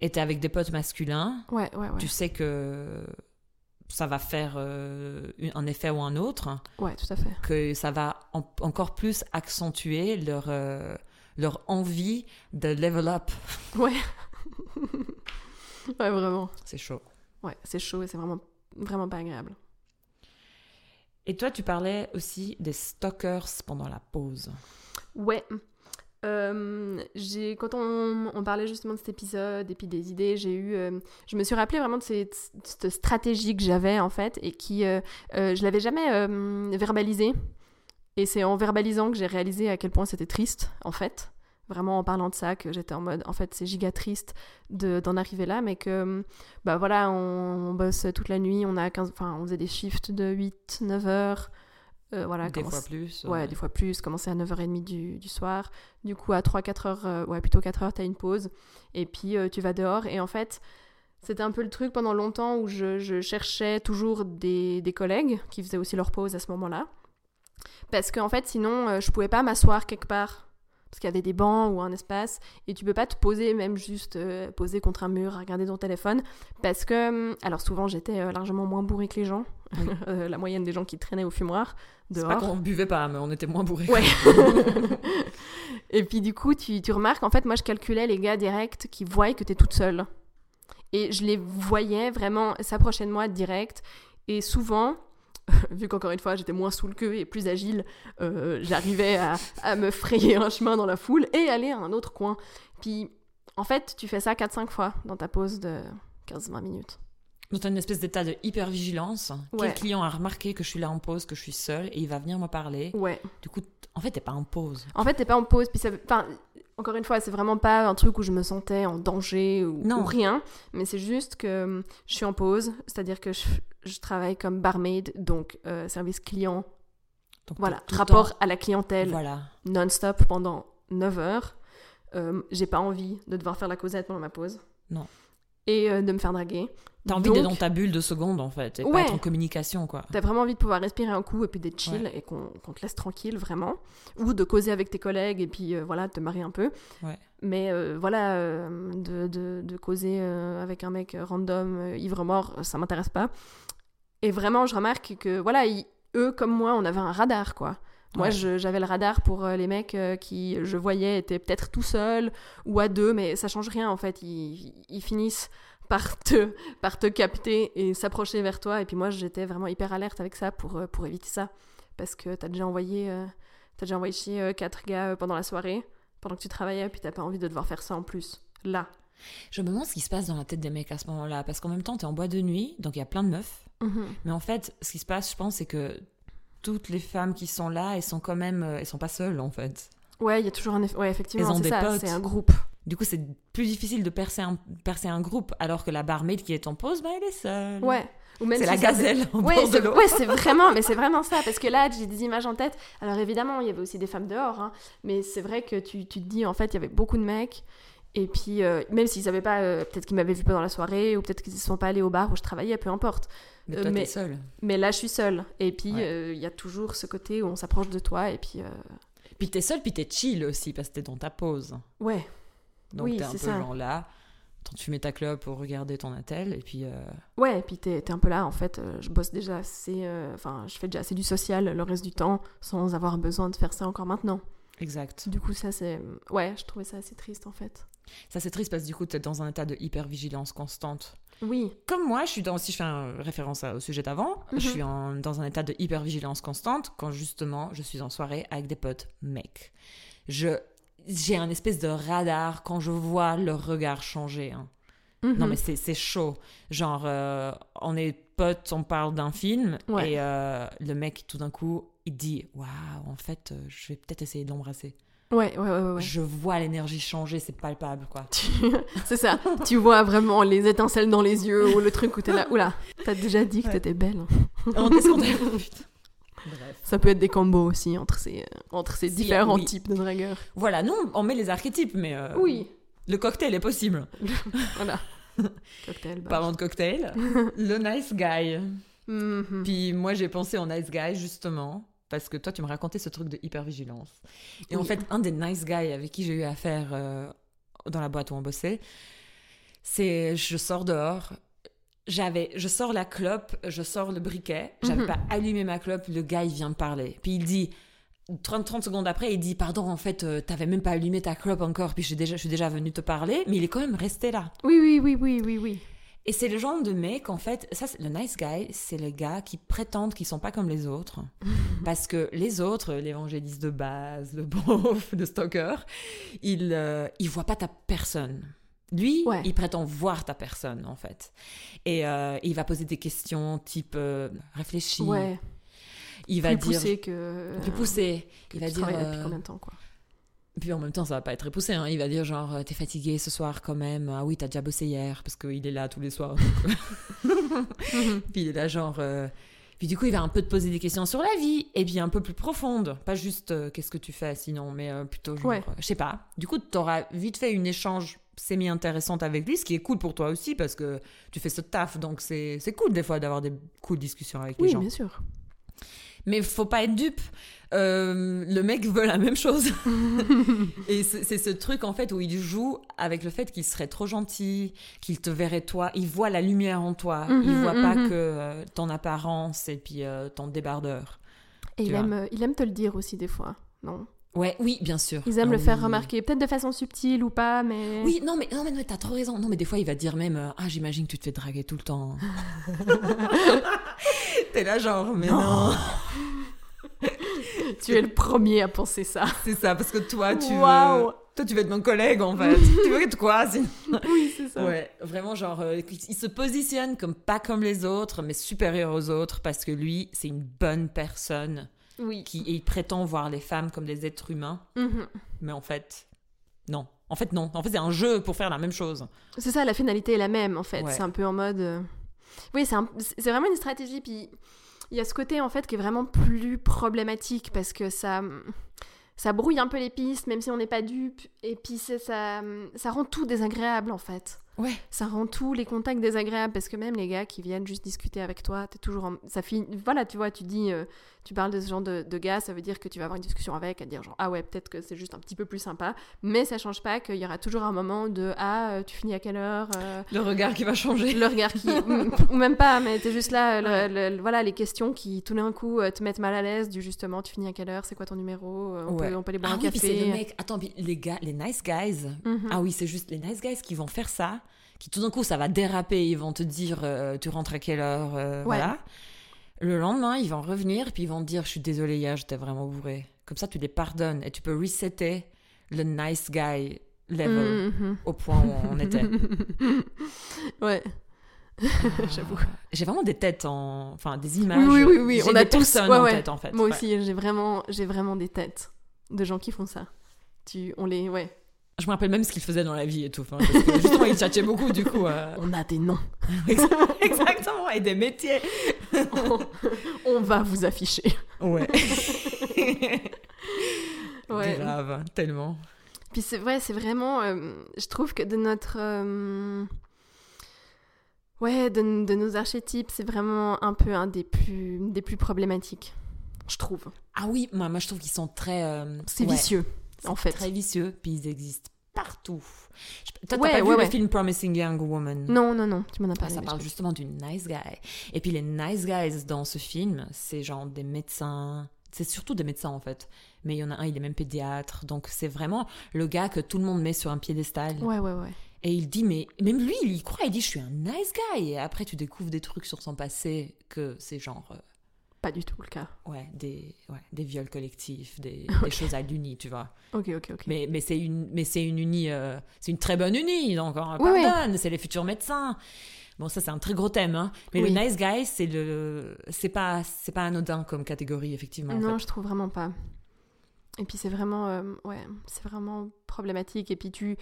et t'es avec des potes masculins, Ouais, ouais, ouais. tu sais que ça va faire euh, un effet ou un autre, Ouais, tout à fait. que ça va en- encore plus accentuer leur, euh, leur envie de level up. Ouais. ouais, vraiment. C'est chaud. Ouais, c'est chaud et c'est vraiment, vraiment pas agréable. Et toi, tu parlais aussi des stalkers pendant la pause. Ouais. Euh, quand on, on parlait justement de cet épisode et puis des idées, j'ai eu, euh, je me suis rappelé vraiment de cette, stratégie que j'avais en fait et qui, euh, euh, je l'avais jamais verbalisée. Et c'est en verbalisant que j'ai réalisé à quel point c'était triste en fait. Vraiment en parlant de ça que j'étais en mode, en fait c'est giga triste de- d'en arriver là, mais que bah voilà, on, bosse toute la nuit, on a 15, enfin on faisait des shifts de 8, 9 heures. Euh, voilà, des commence- fois plus. Ouais, des fois plus, commencer à 9h30 du, du soir. Du coup, à 3-4 heures, euh, ouais, plutôt 4 heures, t'as une pause. Et puis, euh, tu vas dehors. Et en fait, c'était un peu le truc pendant longtemps où je, je cherchais toujours des, des collègues qui faisaient aussi leur pause à ce moment-là. Parce qu'en fait, sinon, euh, je pouvais pas m'asseoir quelque part. Parce qu'il y avait des bancs ou un espace. Et tu peux pas te poser, même juste euh, poser contre un mur, regarder ton téléphone. Parce que, hum, alors souvent, j'étais euh, largement moins bourrée que les gens. Oui. <laughs> Euh, la moyenne des gens qui traînaient au fumoir C'est dehors. pas qu'on buvait pas, mais on était moins bourrés. Ouais. <laughs> <laughs> et puis du coup, tu, tu remarques, en fait, moi je calculais les gars directs qui voient que t'es toute seule. Et je les voyais vraiment s'approcher de moi direct. Et souvent, <laughs> vu qu'encore une fois j'étais moins saoule qu'eux et plus agile, euh, j'arrivais à, à me frayer un chemin dans la foule et aller à un autre coin. Puis en fait, tu fais ça 4-5 fois dans ta pause de 15-20 minutes. T'as une espèce d'état de hyper-vigilance. Ouais. Quel client a remarqué que je suis là en pause, que je suis seule, et il va venir me parler? Ouais. Du coup, en fait, t'es pas en pause. En fait, t'es pas en pause, puis ça, enfin, encore une fois, c'est vraiment pas un truc où je me sentais en danger ou, Non. ou rien, mais c'est juste que hum, je suis en pause, c'est-à-dire que je, je travaille comme barmaid, donc euh, service client, Donc, voilà, rapport temps- à la clientèle Voilà. non-stop pendant 9 heures. Euh, J'ai pas envie de devoir faire la causette pendant ma pause. Non. Et euh, de me faire draguer. T'as envie d'être dans ta bulle de seconde, en fait, et Ouais. pas être en communication, quoi. T'as vraiment envie de pouvoir respirer un coup et puis d'être chill et qu'on te laisse tranquille vraiment. Ou de causer avec tes collègues et puis euh, voilà, de te marier un peu. Ouais. Mais euh, voilà, euh, de, de, de causer euh, avec un mec random, euh, ivre-mort, ça m'intéresse pas. Et vraiment, je remarque que voilà, ils- eux comme moi, on avait un radar quoi. Moi, Ouais. j'avais le radar pour les mecs qui, je voyais, étaient peut-être tout seuls ou à deux, mais ça change rien en fait. Ils, ils finissent par te, par te capter et s'approcher vers toi. Et puis moi, j'étais vraiment hyper alerte avec ça pour, euh, pour éviter ça. Parce que t'as déjà envoyé, euh, t'as déjà envoyé chier euh, quatre gars euh, pendant la soirée, pendant que tu travaillais, puis t'as pas envie de devoir faire ça en plus. Là. Je me demande ce qui se passe dans la tête des mecs à ce moment-là, parce qu'en même temps, t'es en boîte de nuit, donc il y a plein de meufs. Mais en fait, ce qui se passe, je pense, c'est que toutes les femmes qui sont là, elles sont quand même, elles sont pas seules, en fait. Ouais, il y a toujours un effet. Ouais, effectivement, c'est ça, c'est un groupe. Du coup, c'est plus difficile de percer un, percer un groupe, alors que la barmaid qui est en pause, bah, elle est seule. Ouais. Ou même C'est si la gazelle en Ouais, bord de c'est l'eau. ouais, c'est vraiment, mais c'est vraiment ça, parce que là, j'ai des images en tête. Alors évidemment, il y avait aussi des femmes dehors, hein, mais c'est vrai que tu, tu te dis, en fait, il y avait beaucoup de mecs, et puis euh, même s'ils savaient pas, euh, peut-être qu'ils m'avaient vu pendant la soirée, ou peut-être qu'ils ne sont pas allés au bar où je travaillais, peu importe. Mais Euh, toi, mais- t'es seule. Mais là, je suis seule, et puis Ouais. euh, il y a toujours ce côté où on s'approche de toi, et puis euh, Puis t'es seule, puis t'es chill aussi, parce que t'es dans ta pause. ouais, Donc Oui, t'es un peu ça. genre là, t'en fumais ta clope pour regarder ton attel, et puis... euh, ouais, et puis t'es t'es un peu là, en fait, euh, je bosse déjà assez, euh, enfin, je fais déjà assez du social le reste du temps, sans avoir besoin de faire ça encore maintenant. Exact. Du coup, ça c'est, ouais, je trouvais ça assez triste en fait. Ça, c'est triste, parce que du coup, t'es dans un état de hyper-vigilance constante. Oui, Comme moi, je suis dans, si je fais un- référence au sujet d'avant, Mhm. je suis en- dans un état de hyper-vigilance constante quand justement je suis en soirée avec des potes mecs. Je, j'ai un espèce de radar quand je vois leur regard changer. hein. Non, Mhm. mais c'est, c'est chaud. Genre, euh, on est potes, on parle d'un film, Ouais. et euh, le mec, tout d'un coup, il dit Waouh, en fait, euh, je vais peut-être essayer de l'embrasser. Ouais, ouais, ouais, ouais. Je vois l'énergie changer, c'est palpable, quoi. <laughs> c'est ça. tu vois vraiment les étincelles dans les yeux ou le truc où t'es là. Oula, t'as déjà dit que Ouais. t'étais belle. On est sur des- <laughs> Putain. Bref. Ça peut être des combos aussi entre ces, euh, entre ces Si, différents oui. types de dragueurs. Voilà, nous, on met les archétypes, mais euh, Oui, le cocktail est possible. <laughs> voilà. <laughs> Cocktail. bar. Parlant de cocktail, <laughs> le nice guy. Mhm. Puis moi, j'ai pensé au nice guy, justement, parce que toi, tu me racontais ce truc de hypervigilance. Et en fait, un des nice guys avec qui j'ai eu affaire euh, dans la boîte où on bossait, c'est je sors dehors. J'avais, je sors la clope, je sors le briquet, j'avais Mhm. pas allumé ma clope, le gars il vient me parler. Puis il dit, 30, 30 secondes après, il dit Pardon, en fait, euh, t'avais même pas allumé ta clope encore, puis je suis, déjà, je suis déjà venu te parler, mais il est quand même resté là. Oui, oui, oui, oui, oui, oui. Et c'est le genre de mec, en fait, ça, le nice guy, c'est les gars qui prétendent qu'ils sont pas comme les autres. <laughs> Parce que les autres, l'évangéliste de base, le <laughs> beauf, le stalker, ils, euh, ils voient pas ta personne. Lui, Ouais. il prétend voir ta personne, en fait. Et euh, il va poser des questions type euh, réfléchis. Ouais. Il va plus dire. poussé que. Plus poussé. Il va dire. travailles depuis euh, combien de temps, quoi? puis en même temps, ça va pas être repoussé. Hein. Il va dire genre, euh, t'es fatigué ce soir quand même. Ah oui, t'as déjà bossé hier parce qu'il est là tous les soirs. donc, euh. <laughs> puis il est là genre. euh, Puis du coup, il va un peu te poser des questions sur la vie et puis un peu plus profonde. Pas juste euh, qu'est-ce que tu fais sinon, mais euh, plutôt genre, Ouais. euh, je sais pas. Du coup, t'auras vite fait une échange semi-intéressante avec lui, ce qui est cool pour toi aussi parce que tu fais ce taf. Donc c'est c'est cool des fois d'avoir des cool discussions avec les Oui, gens. bien sûr. Mais faut pas être dupe. Euh, le mec veut la même chose. <laughs> Et c'est ce truc en fait où il joue avec le fait qu'il serait trop gentil, qu'il te verrait toi, il voit la lumière en toi, il Mhm, voit pas mhm. que euh, ton apparence et puis euh, ton débardeur. Et il aime, il aime te le dire aussi des fois, non? Ouais, oui, bien sûr. Ils aiment Ah le faire oui. remarquer, peut-être de façon subtile ou pas, mais. Oui, non mais non mais, non, mais t'as trop raison. Non mais des fois il va te dire même euh, ah j'imagine que tu te fais draguer tout le temps. <laughs> T'es là genre, mais non. tu es le premier à penser ça. C'est ça, parce que toi, tu Waouh. veux... Toi, tu veux être mon collègue, en fait. tu veux être quoi sinon? Oui, c'est ça. Ouais, vraiment, genre, euh, il se positionne comme pas comme les autres, mais supérieur aux autres, parce que lui, c'est une bonne personne. Oui. Qui, et il prétend voir les femmes comme des êtres humains, Mhm. mais en fait, non. En fait, non. En fait, c'est un jeu pour faire la même chose. C'est ça, la finalité est la même en fait. Ouais. C'est un peu en mode. euh, Oui, c'est un- vraiment une stratégie. Puis il y a ce côté en fait qui est vraiment plus problématique parce que ça. Ça brouille un peu les pistes, même si on n'est pas dupe. Et puis ça, ça rend tout désagréable en fait. Ouais. Ça rend tous les contacts désagréables parce que même les gars qui viennent juste discuter avec toi, t'es toujours en... ça finit voilà tu vois tu dis euh, tu parles de ce genre de, de gars ça veut dire que tu vas avoir une discussion avec à dire genre ah ouais peut-être que c'est juste un petit peu plus sympa mais ça change pas qu'il y aura toujours un moment de ah euh, tu finis à quelle heure euh, Le regard qui va changer. le regard qui <laughs> ou même pas mais t'es juste là le- le- voilà les questions qui tout d'un coup euh, te mettent mal à l'aise du justement tu finis à quelle heure c'est quoi ton numéro on, Ouais. peut, on peut aller boire Ah un oui, café le mec. Attends, puis les gars, les nice guys. Mhm. Ah oui, c'est juste les nice guys qui vont faire ça, qui tout d'un coup ça va déraper, ils vont te dire euh, tu rentres à quelle heure, euh, Ouais. voilà. Le lendemain, ils vont revenir puis ils vont te dire je suis désolé hier, j'étais vraiment bourré. Comme ça, tu les pardonnes et tu peux resetter le nice guy level Mhm. au point où on était. <laughs> ouais <laughs> J'avoue. J'ai vraiment des têtes en, enfin des images. Oui, oui, oui, on a tous- ouais, en ouais. tête en fait. Moi Ouais. aussi, j'ai vraiment, j'ai vraiment des têtes de gens qui font ça. Tu, on les, ouais. Je me rappelle même ce qu'ils faisaient dans la vie et tout. enfin, parce que justement, ils tchatchaient beaucoup du coup. euh, <laughs> On a des noms. <laughs> Exactement, et des métiers. on, <laughs> on va vous afficher. Ouais. Ouais. Grave, tellement. Puis c'est vrai, c'est vraiment, euh, je trouve que de notre, euh, ouais, de, de nos archétypes, c'est vraiment un peu un des plus, des plus problématiques. Je trouve. Ah oui, moi, moi je trouve qu'ils sont très. euh, C'est ouais, vicieux, en fait. Très vicieux, puis ils existent partout. Je- Toi, t'as pas ouais, vu ouais. le film Promising Young Woman? Non, non, non, tu m'en as Ah, parlé. ça parle je- justement d'une nice guy. Et puis les nice guys dans ce film, c'est genre des médecins. C'est surtout des médecins en fait. Mais il y en a un, il est même pédiatre. Donc c'est vraiment le gars que tout le monde met sur un piédestal. Ouais, ouais, ouais. Et il dit, mais même lui, il y croit. Il dit, je suis un nice guy. Et après, tu découvres des trucs sur son passé que c'est genre. Pas du tout le cas. Ouais, des, ouais, des viols collectifs, des, <laughs> des choses à l'uni, tu vois. Ok, ok, ok. Mais, mais c'est une, mais c'est une uni, euh, c'est une très bonne uni, donc on Oui, oui. pardonne, c'est les futurs médecins. Bon, ça c'est un très gros thème, hein. Mais Oui. le nice guy, c'est le, c'est pas, c'est pas anodin comme catégorie effectivement. en Non, fait. je trouve vraiment pas. Et puis c'est vraiment, euh, ouais, c'est vraiment problématique. Et puis tu,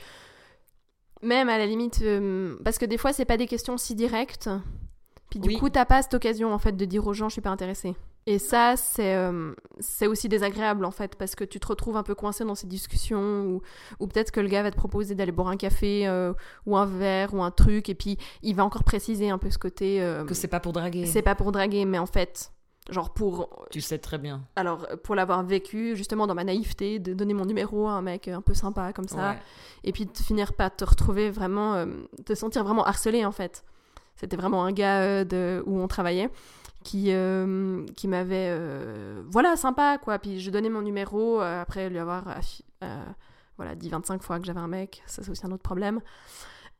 même à la limite, euh, parce que des fois c'est pas des questions si directes. Puis du Oui. coup t'as pas cette occasion en fait de dire aux gens je suis pas intéressée. Et ça c'est, euh, c'est aussi désagréable en fait parce que tu te retrouves un peu coincé dans ces discussions ou, ou peut-être que le gars va te proposer d'aller boire un café euh, ou un verre ou un truc et puis il va encore préciser un peu ce côté. euh, Que c'est pas pour draguer. c'est pas pour draguer, mais en fait, genre pour Tu sais très bien. alors, pour l'avoir vécu, justement, dans ma naïveté, de donner mon numéro à un mec un peu sympa comme ça, Ouais. et puis de finir par te retrouver vraiment, te sentir vraiment harcelé, en fait. C'était vraiment un gars euh, de, où on travaillait qui, euh, qui m'avait, euh, voilà, sympa, quoi. Puis je donnais mon numéro, euh, après lui avoir, voilà, dit 25 fois que j'avais un mec, ça c'est aussi un autre problème.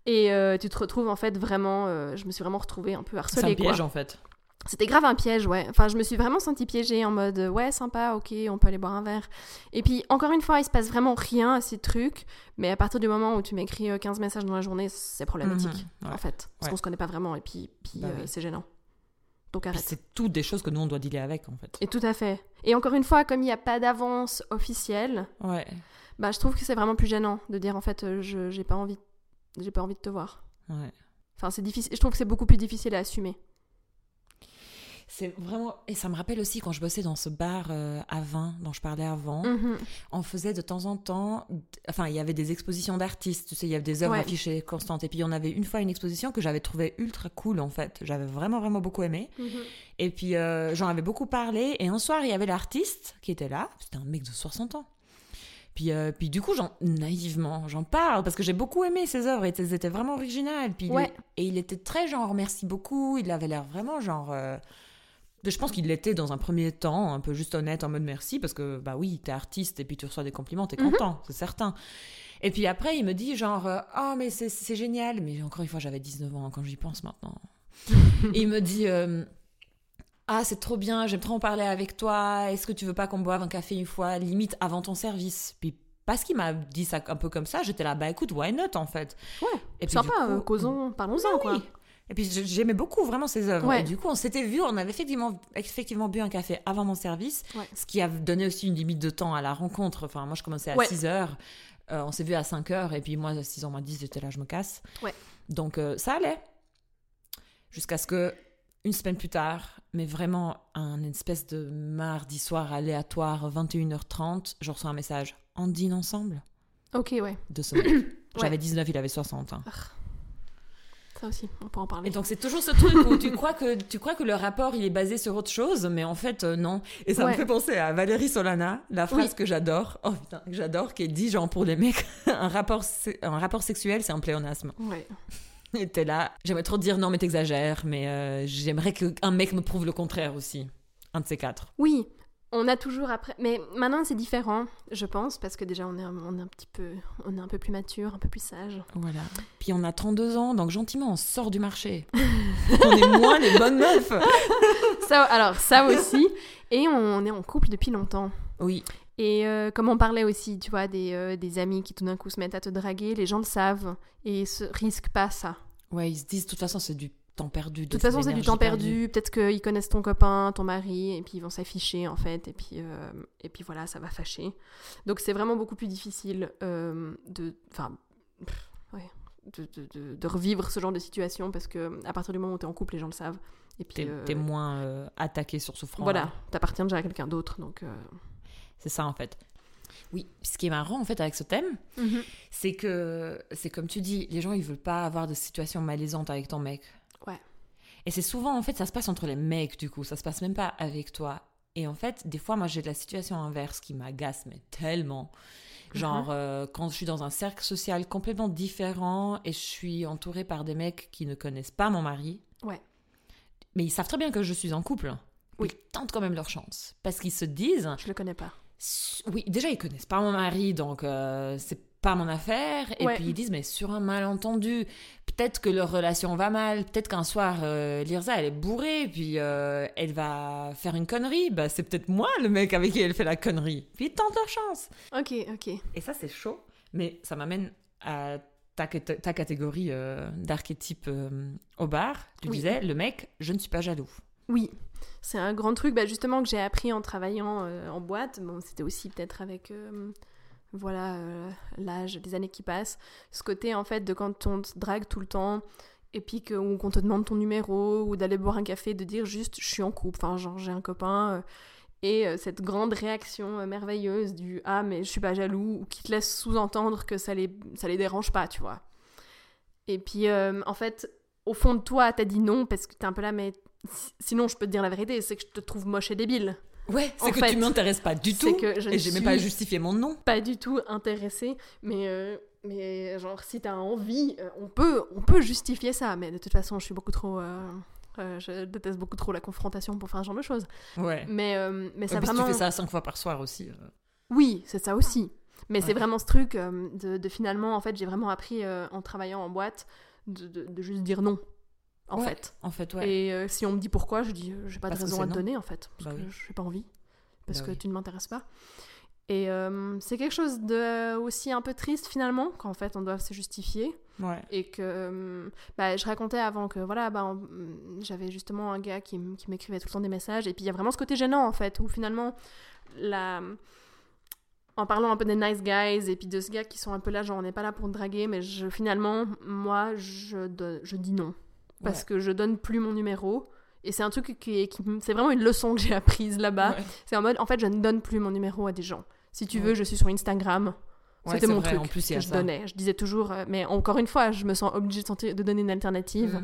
Et tu te retrouves, en fait, vraiment, je me suis vraiment retrouvée un peu C'est harcelée, un piège quoi. en fait. C'était grave un piège, ouais. Enfin, je me suis vraiment sentie piégée en mode euh, ouais, sympa, ok, on peut aller boire un verre. Et puis, encore une fois, il se passe vraiment rien à ces trucs, mais à partir du moment où tu m'écris euh, 15 messages dans la journée, c'est problématique, Mhm, ouais. en fait. Parce Ouais. qu'on se connaît pas vraiment, et puis, puis Bah euh, c'est gênant. Donc arrête. c'est toutes des choses que nous on doit dealer avec en fait. Et tout à fait. Et encore une fois, comme il n'y a pas d'avance officielle, Ouais. bah, je trouve que c'est vraiment plus gênant de dire en fait, euh, je j'ai pas envie, j'ai pas envie de te voir. Ouais. Enfin, c'est difficile. Je trouve que c'est beaucoup plus difficile à assumer. C'est vraiment. Et ça me rappelle aussi quand je bossais dans ce bar euh, à vin dont je parlais avant. Mhm. On faisait de temps en temps. Enfin, il y avait des expositions d'artistes, tu sais, il y avait des œuvres Ouais. affichées constantes. Et puis, on avait une fois une exposition que j'avais trouvée ultra cool en fait. J'avais vraiment, vraiment beaucoup aimé. Mhm. Et puis, euh, j'en avais beaucoup parlé. Et un soir, il y avait l'artiste qui était là. C'était un mec de 60 ans. Puis, euh, puis du coup, j'en, naïvement, j'en parle parce que j'ai beaucoup aimé ses œuvres et elles étaient vraiment originales. Puis il- et il était très genre merci beaucoup. Il avait l'air vraiment genre. euh, je pense qu'il l'était dans un premier temps, un peu juste honnête en mode merci parce que bah oui, t'es artiste et puis tu reçois des compliments, t'es Mhm. content, c'est certain. Et puis après, il me dit genre oh mais c'est, génial, mais encore une fois, j'avais 19 ans hein, quand j'y pense maintenant. Et <laughs> il me dit euh, Ah, c'est trop bien, j'aime trop en parler avec toi. Est-ce que tu veux pas qu'on boive un café une fois, limite avant ton service? Puis parce qu'il m'a dit ça un peu comme ça, j'étais là, bah écoute, why not en fait? Ouais, Et puis, sympa, coup- euh, causons, parlons-en, quoi. Oui. Et puis j'ai- j'aimais beaucoup vraiment ses œuvres. Ouais. Et du coup, on s'était vu, on avait effectivement, effectivement bu un café avant mon service, Ouais. ce qui a donné aussi une limite de temps à la rencontre. Enfin, moi, je commençais à Ouais. 6 heures, euh, on s'est vu à 5 heures, et puis moi, à 6 h moins 10, j'étais là, je me casse. Donc euh, ça allait. Jusqu'à ce que, une semaine plus tard, mais vraiment un espèce de mardi soir aléatoire, 21h30, je reçois un message. On dîne ensemble? Ok, ouais. de ce. <coughs> J'avais 19, il avait 60. hein. Ça aussi, on peut en parler. Et donc c'est toujours ce truc où tu <laughs> crois que tu crois que le rapport il est basé sur autre chose, mais en fait euh, non. Et ça me fait penser à Valérie Solana, la phrase Oui. que j'adore, oh putain, que j'adore, qui dit genre pour les mecs, <laughs> un rapport un rapport sexuel c'est un pléonasme. Ouais. Et t'es là, j'aimerais trop te dire non mais t'exagères, mais euh, j'aimerais qu'un mec me prouve le contraire aussi, un de ces quatre. Oui, on a toujours après. Mais maintenant, c'est différent, je pense, parce que déjà, on est, un- on est un petit peu. On est un peu plus mature, un peu plus sage. Voilà. Puis on a 32 ans, donc gentiment on sort du marché. on est moins les bonnes meufs. <laughs> Ça, alors, ça aussi. Et on est en couple depuis longtemps. Oui. Et euh, comme on parlait aussi, tu vois, des, euh, des amis qui tout d'un coup se mettent à te draguer, les gens le savent et se risquent pas ça. Ouais, ils se disent de toute façon c'est du temps perdu. De toute façon, c'est du temps perdu. Peut-être qu'ils connaissent ton copain, ton mari, et puis ils vont s'afficher en fait, et puis, euh, et puis voilà, ça va fâcher. Donc c'est vraiment beaucoup plus difficile euh, de, enfin, ouais, de, de, de- de revivre ce genre de situation parce que à partir du moment où t'es en couple, les gens le savent. Et puis T'es euh, moins attaqué sur ce front. voilà, t'appartiens déjà à quelqu'un d'autre, donc. C'est ça en fait. Oui, ce qui est marrant en fait avec ce thème, c'est que c'est comme tu dis, les gens ils veulent pas avoir de situation malaisante avec ton mec. Ouais. Et c'est souvent en fait ça se passe entre les mecs du coup, ça se passe même pas avec toi. Et en fait, des fois moi j'ai de la situation inverse qui m'agace mais tellement. Genre euh, quand je suis dans un cercle social complètement différent et je suis entourée par des mecs qui ne connaissent pas mon mari. Ouais. Mais ils savent très bien que je suis en couple. Oui. Ils tentent quand même leur chance parce qu'ils se disent Je le connais pas. oui, déjà, ils connaissent pas mon mari, donc euh, c'est pas mon affaire. Et Ouais. puis ils disent, mais sur un malentendu, peut-être que leur relation va mal, peut-être qu'un soir, euh, Lirza, elle est bourrée, puis euh, elle va faire une connerie. Bah, c'est peut-être moi le mec avec qui elle fait la connerie. Puis ils tentent leur chance. Ok, ok. Et ça, c'est chaud. Mais ça m'amène à ta, ta catégorie euh, d'archétype euh, au bar. Tu Oui. disais, le mec, je ne suis pas jaloux. Oui, c'est un grand truc bah, justement que j'ai appris en travaillant en boîte. Bon, c'était aussi peut-être avec voilà euh, l'âge, les années qui passent. Ce côté en fait de quand on te drague tout le temps et puis qu'on te demande ton numéro ou d'aller boire un café, de dire juste je suis en couple, enfin genre j'ai un copain. euh, et euh, cette grande réaction merveilleuse du ah mais je suis pas jaloux ou qui te laisse sous-entendre que ça les ça les dérange pas, tu vois. Et puis en fait au fond de toi t'as dit non parce que t'es un peu là mais si- sinon je peux te dire la vérité c'est que je te trouve moche et débile. Ouais, c'est que fait, tu m'intéresses pas du tout. que je et j'ai même pas justifié mon nom. Pas du tout intéressée mais euh, mais genre si t'as envie euh, on peut on peut justifier ça mais de toute façon je suis beaucoup trop euh, euh, je déteste beaucoup trop la confrontation pour faire ce genre de choses. Ouais. Mais, mais ça si vraiment... tu fais ça cinq fois par soir aussi. Oui, c'est ça aussi. Mais c'est Ouais. vraiment ce truc de, de finalement, en fait, j'ai vraiment appris en travaillant en boîte de, de- de juste dire non, en Ouais, fait. En fait, ouais. Et euh, si on me dit pourquoi, je dis euh, j'ai pas Parce de raison à te donner, en fait. Parce Bah que oui. j'ai pas envie. Parce Bah que oui. tu ne m'intéresses pas. Et euh, c'est quelque chose de aussi un peu triste finalement, qu'en fait on doit se justifier. Ouais. Et que bah, je racontais avant que voilà, bah, on- j'avais justement un gars qui, m'écrivait tout le temps des messages. Et puis il y a vraiment ce côté gênant en fait, où finalement, la... en parlant un peu des nice guys et puis de ce gars qui sont un peu là, genre on n'est pas là pour draguer, mais je, finalement, moi, je, je dis non. Parce Ouais. que je donne plus mon numéro. Et c'est un truc qui, c'est vraiment une leçon que j'ai apprise là-bas. Ouais. C'est en mode, en fait, je ne donne plus mon numéro à des gens. Si tu Ouais. veux, je suis sur Instagram. C'était mon vrai, truc en plus, que je ça. donnais. Je disais toujours, euh, mais encore une fois, je me sens obligée de, donner une alternative,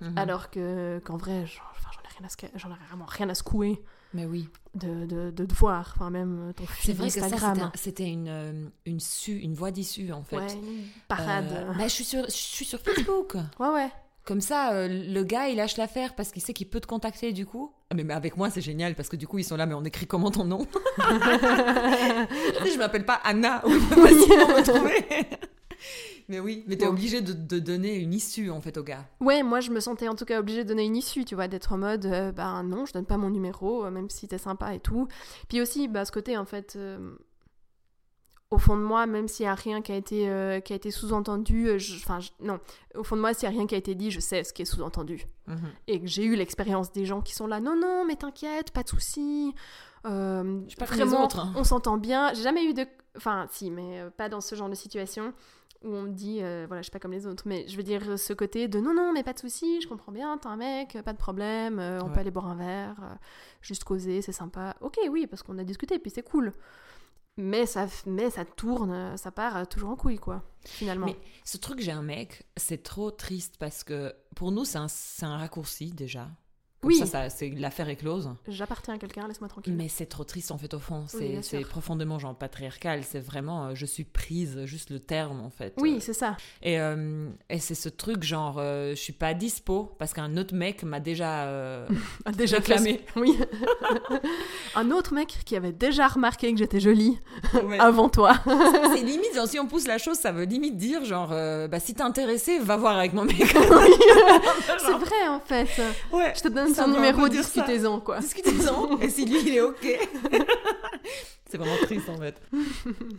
Mhm, mhm. alors que qu'en vrai, enfin, j'en ai ai vraiment rien à secouer Mais oui. de, de, de te voir, enfin même ton Instagram. c'était une, euh, une, su, une voie d'issue, en fait. ouais, une parade. Euh, bah, je, suis sur, je suis sur Facebook. Ouais, ouais. Comme ça, euh, le gars, il lâche l'affaire parce qu'il sait qu'il peut te contacter, du coup. Ah, mais, mais avec moi, c'est génial parce que du coup, ils sont là, mais on écrit comment ton nom <laughs> Je m'appelle pas Anna, <laughs> ou <laughs> facilement me trouver. Mais oui, mais t'es obligé de, de, donner une issue en fait au gars. Ouais, moi je me sentais en tout cas obligée de donner une issue, tu vois, d'être en mode, euh, bah non, je donne pas mon numéro, euh, même si t'es sympa et tout. Puis aussi, bah ce côté en fait, euh, au fond de moi, même s'il y a rien qui a été, qui a été sous-entendu, enfin non, au fond de moi, s'il y a rien qui a été dit, je sais ce qui est sous-entendu. Mhm. Et que j'ai eu l'expérience des gens qui sont là, non, non, mais t'inquiète, pas de soucis. Euh, pas vraiment, autres, hein. on s'entend bien. J'ai jamais eu de. Enfin, si, mais euh, pas dans ce genre de situation où on me dit, euh, voilà, je suis pas comme les autres, mais je veux dire ce côté de non, non, mais pas de soucis, je comprends bien, t'es un mec, pas de problème, on peut aller boire un verre, juste causer, c'est sympa. Ok, oui, parce qu'on a discuté, puis c'est cool. Mais ça, mais ça tourne, ça part toujours en couille, quoi, finalement. Mais ce truc, j'ai un mec, c'est trop triste parce que pour nous, c'est un raccourci déjà oui. Ça, c'est l'affaire est close. J'appartiens à quelqu'un, laisse-moi tranquille. Mais c'est trop triste en fait au fond. C'est profondément genre patriarcal. C'est vraiment euh, je suis prise, juste le terme en fait. Oui, c'est ça. Et, euh, et c'est ce truc genre euh, je suis pas dispo parce qu'un autre mec m'a déjà a <laughs> déjà clamé. Oui. <laughs> un autre mec qui avait déjà remarqué que j'étais jolie <laughs> avant toi. c'est limite si on pousse la chose, ça veut limite dire genre bah si t'es intéressé, va voir avec mon mec. c'est vrai en fait. Ouais. Je te donne son numéro, discutez-en, quoi. Discutez-en, <laughs> et si lui, il est OK. <laughs> c'est vraiment triste, en fait.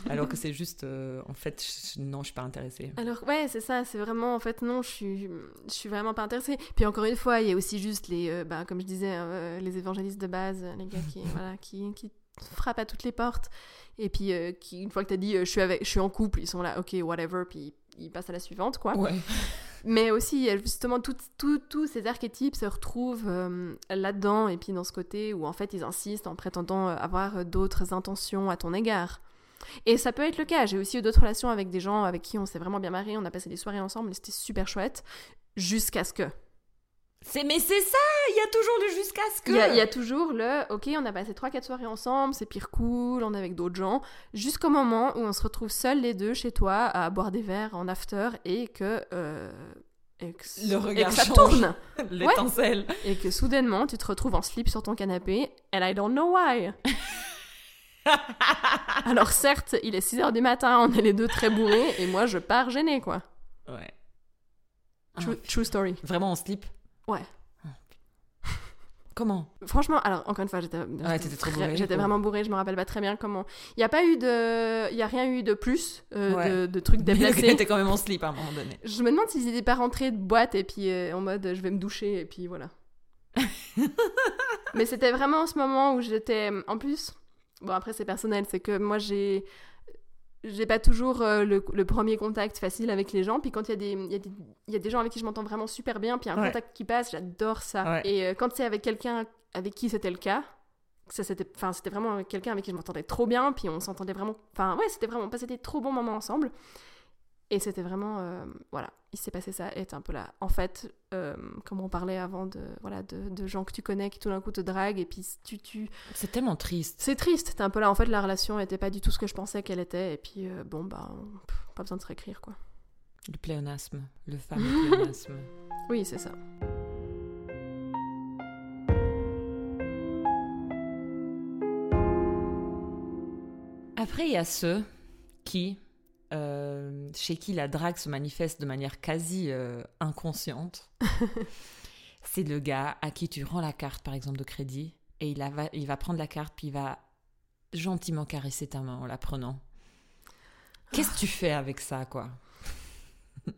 Alors que c'est juste, euh, en fait, non, je suis pas intéressée. Alors, ouais, c'est ça, c'est vraiment, en fait, non, je suis, je suis vraiment pas intéressée. Puis encore une fois, il y a aussi juste les, euh, bah, comme je disais, euh, les évangélistes de base, les gars qui, <laughs> voilà, qui, qui frappent à toutes les portes. Et puis, qui, une fois que tu as dit, je, suis avec, je suis en couple, ils sont là, ok, whatever, puis ils passent à la suivante, quoi. Ouais. Mais aussi, justement, tous ces archétypes se retrouvent euh, là-dedans, et puis dans ce côté où en fait ils insistent en prétendant euh, avoir d'autres intentions à ton égard. Et ça peut être le cas. J'ai aussi eu d'autres relations avec des gens avec qui on s'est vraiment bien marré, on a passé des soirées ensemble, et c'était super chouette, jusqu'à ce que. C'est mais c'est ça, il y a toujours le jusqu'à ce que. Il y, a toujours le OK, on a passé 3 4 soirées ensemble, c'est pire cool, on est avec d'autres gens, jusqu'au moment où on se retrouve seuls les deux chez toi à boire des verres en after et que euh, le regard ça tourne, <laughs> l'étincelle et que soudainement tu te retrouves en slip sur ton canapé and I don't know why. <laughs> Alors certes, il est 6 heures du matin, on est les deux très bourrés et moi je pars gênée quoi. Ouais. True, true story. Vraiment en slip? Ouais. Comment? Franchement, alors encore une fois, j'étais J'étais vraiment bourrée, je me rappelle pas très bien comment. Il y a pas eu de, il y a rien eu de plus euh, de, de, trucs <laughs> déplacés. était quand même en slip à un moment donné. Je me demande s'ils étaient pas rentrés de boîte et puis euh, en mode je vais me doucher et puis voilà. <laughs> Mais c'était vraiment ce moment où j'étais, en plus, bon après c'est personnel, c'est que moi j'ai j'ai pas toujours euh, le, premier contact facile avec les gens. Puis quand il y, a des, y, y a des gens avec qui je m'entends vraiment super bien, puis un contact qui passe, j'adore ça. Et euh, quand c'est avec quelqu'un avec qui c'était le cas, ça c'était enfin c'était vraiment quelqu'un avec qui je m'entendais trop bien puis on s'entendait vraiment enfin ouais c'était vraiment passé des trop bons moments ensemble et c'était vraiment, euh, voilà, il s'est passé ça, et un peu là. En fait, euh, comme on parlait avant de, voilà, de, de, gens que tu connais qui tout d'un coup te draguent, et puis tu... tu... C'est tellement triste. C'est triste, t'es un peu là. En fait, la relation n'était pas du tout ce que je pensais qu'elle était, et puis euh, bon, bah, pas besoin de se réécrire, quoi. Le pléonasme, le fameux <laughs> pléonasme. oui, c'est ça. Après, il y a ceux qui euh, chez qui la drague se manifeste de manière quasi euh, inconsciente, <laughs> c'est le gars à qui tu rends la carte, par exemple, de crédit, et il, va, il va prendre la carte, puis il va gentiment caresser ta main en la prenant. Qu'est-ce que tu fais avec ça, quoi?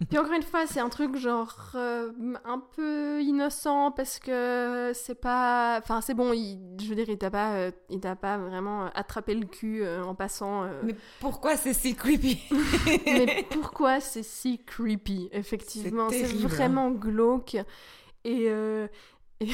Puis encore une fois, c'est un truc genre euh, un peu innocent parce que c'est pas. Enfin, c'est bon, je veux dire, il t'a pas, euh, il t'a pas vraiment attrapé le cul euh, en passant. Mais pourquoi c'est si creepy? <laughs> Mais <laughs> pourquoi c'est si creepy? Effectivement, c'est vraiment glauque. Et, <laughs> et,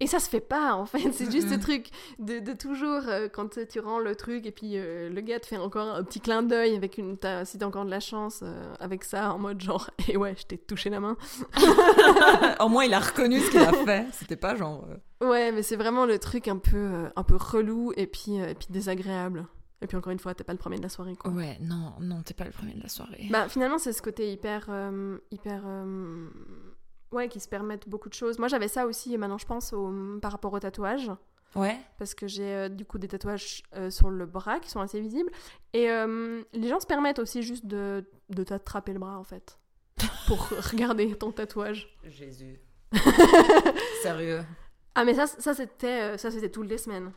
et ça se fait pas en fait, c'est juste ce truc de, toujours euh, quand tu rends le truc et puis euh, le gars te fait encore un petit clin d'œil avec une si t'as encore de la chance euh, avec ça en mode genre <laughs> et ouais je t'ai touché la main. <laughs> Au moins il a reconnu ce qu'il a fait, c'était pas genre. Ouais mais c'est vraiment le truc un peu un peu relou et puis et puis désagréable. Et puis encore une fois, t'es pas le premier de la soirée, quoi. Ouais, non, non, t'es pas le premier de la soirée. Bah finalement, c'est ce côté hyper, hyper Ouais, qui se permettent beaucoup de choses. Moi, j'avais ça aussi, et maintenant je pense, au, par rapport au tatouage. Ouais. parce que j'ai euh, du coup des tatouages euh, sur le bras qui sont assez visibles. Et euh, les gens se permettent aussi juste de, de t'attraper le bras en fait. <laughs> Pour regarder ton tatouage. Jésus. <laughs> Sérieux. Ah mais ça, ça c'était toutes les semaines.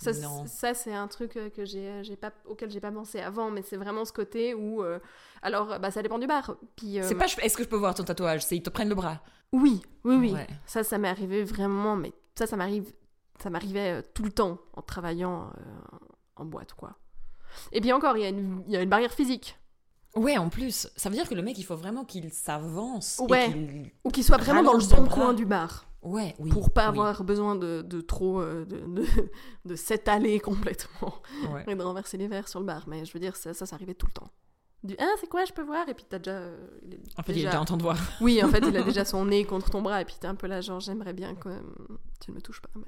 Ça, ça c'est un truc que j'ai pas auquel j'ai pas pensé avant, mais c'est vraiment ce côté où euh, alors bah ça dépend du bar. Puis euh, C'est pas, est-ce que je peux voir ton tatouage? C'est ils te prennent le bras. Oui oui oui Ouais. ça ça m'est arrivé vraiment mais ça ça m'arrive ça m'arrivait euh, tout le temps en travaillant euh, en boîte quoi. Et bien encore il y a une il y a une barrière physique Ouais, en plus, ça veut dire que le mec, il faut vraiment qu'il s'avance. Ouais. ou qu'il soit vraiment dans le bon coin du bar Ouais, oui. pour pas oui, avoir besoin de, de trop euh, de, de, <laughs> de s'étaler <laughs> complètement. ouais. et de renverser les verres sur le bar. Mais je veux dire, ça, ça, ça arrivait tout le temps. Du Ah, c'est quoi, je peux voir? Et puis t'as déjà. euh, est En fait, il déjà- était en train de voir. Oui, en fait, il a déjà <laughs> son nez contre ton bras. Et puis t'es un peu là, genre, j'aimerais bien que euh, tu ne me touches pas. Mais...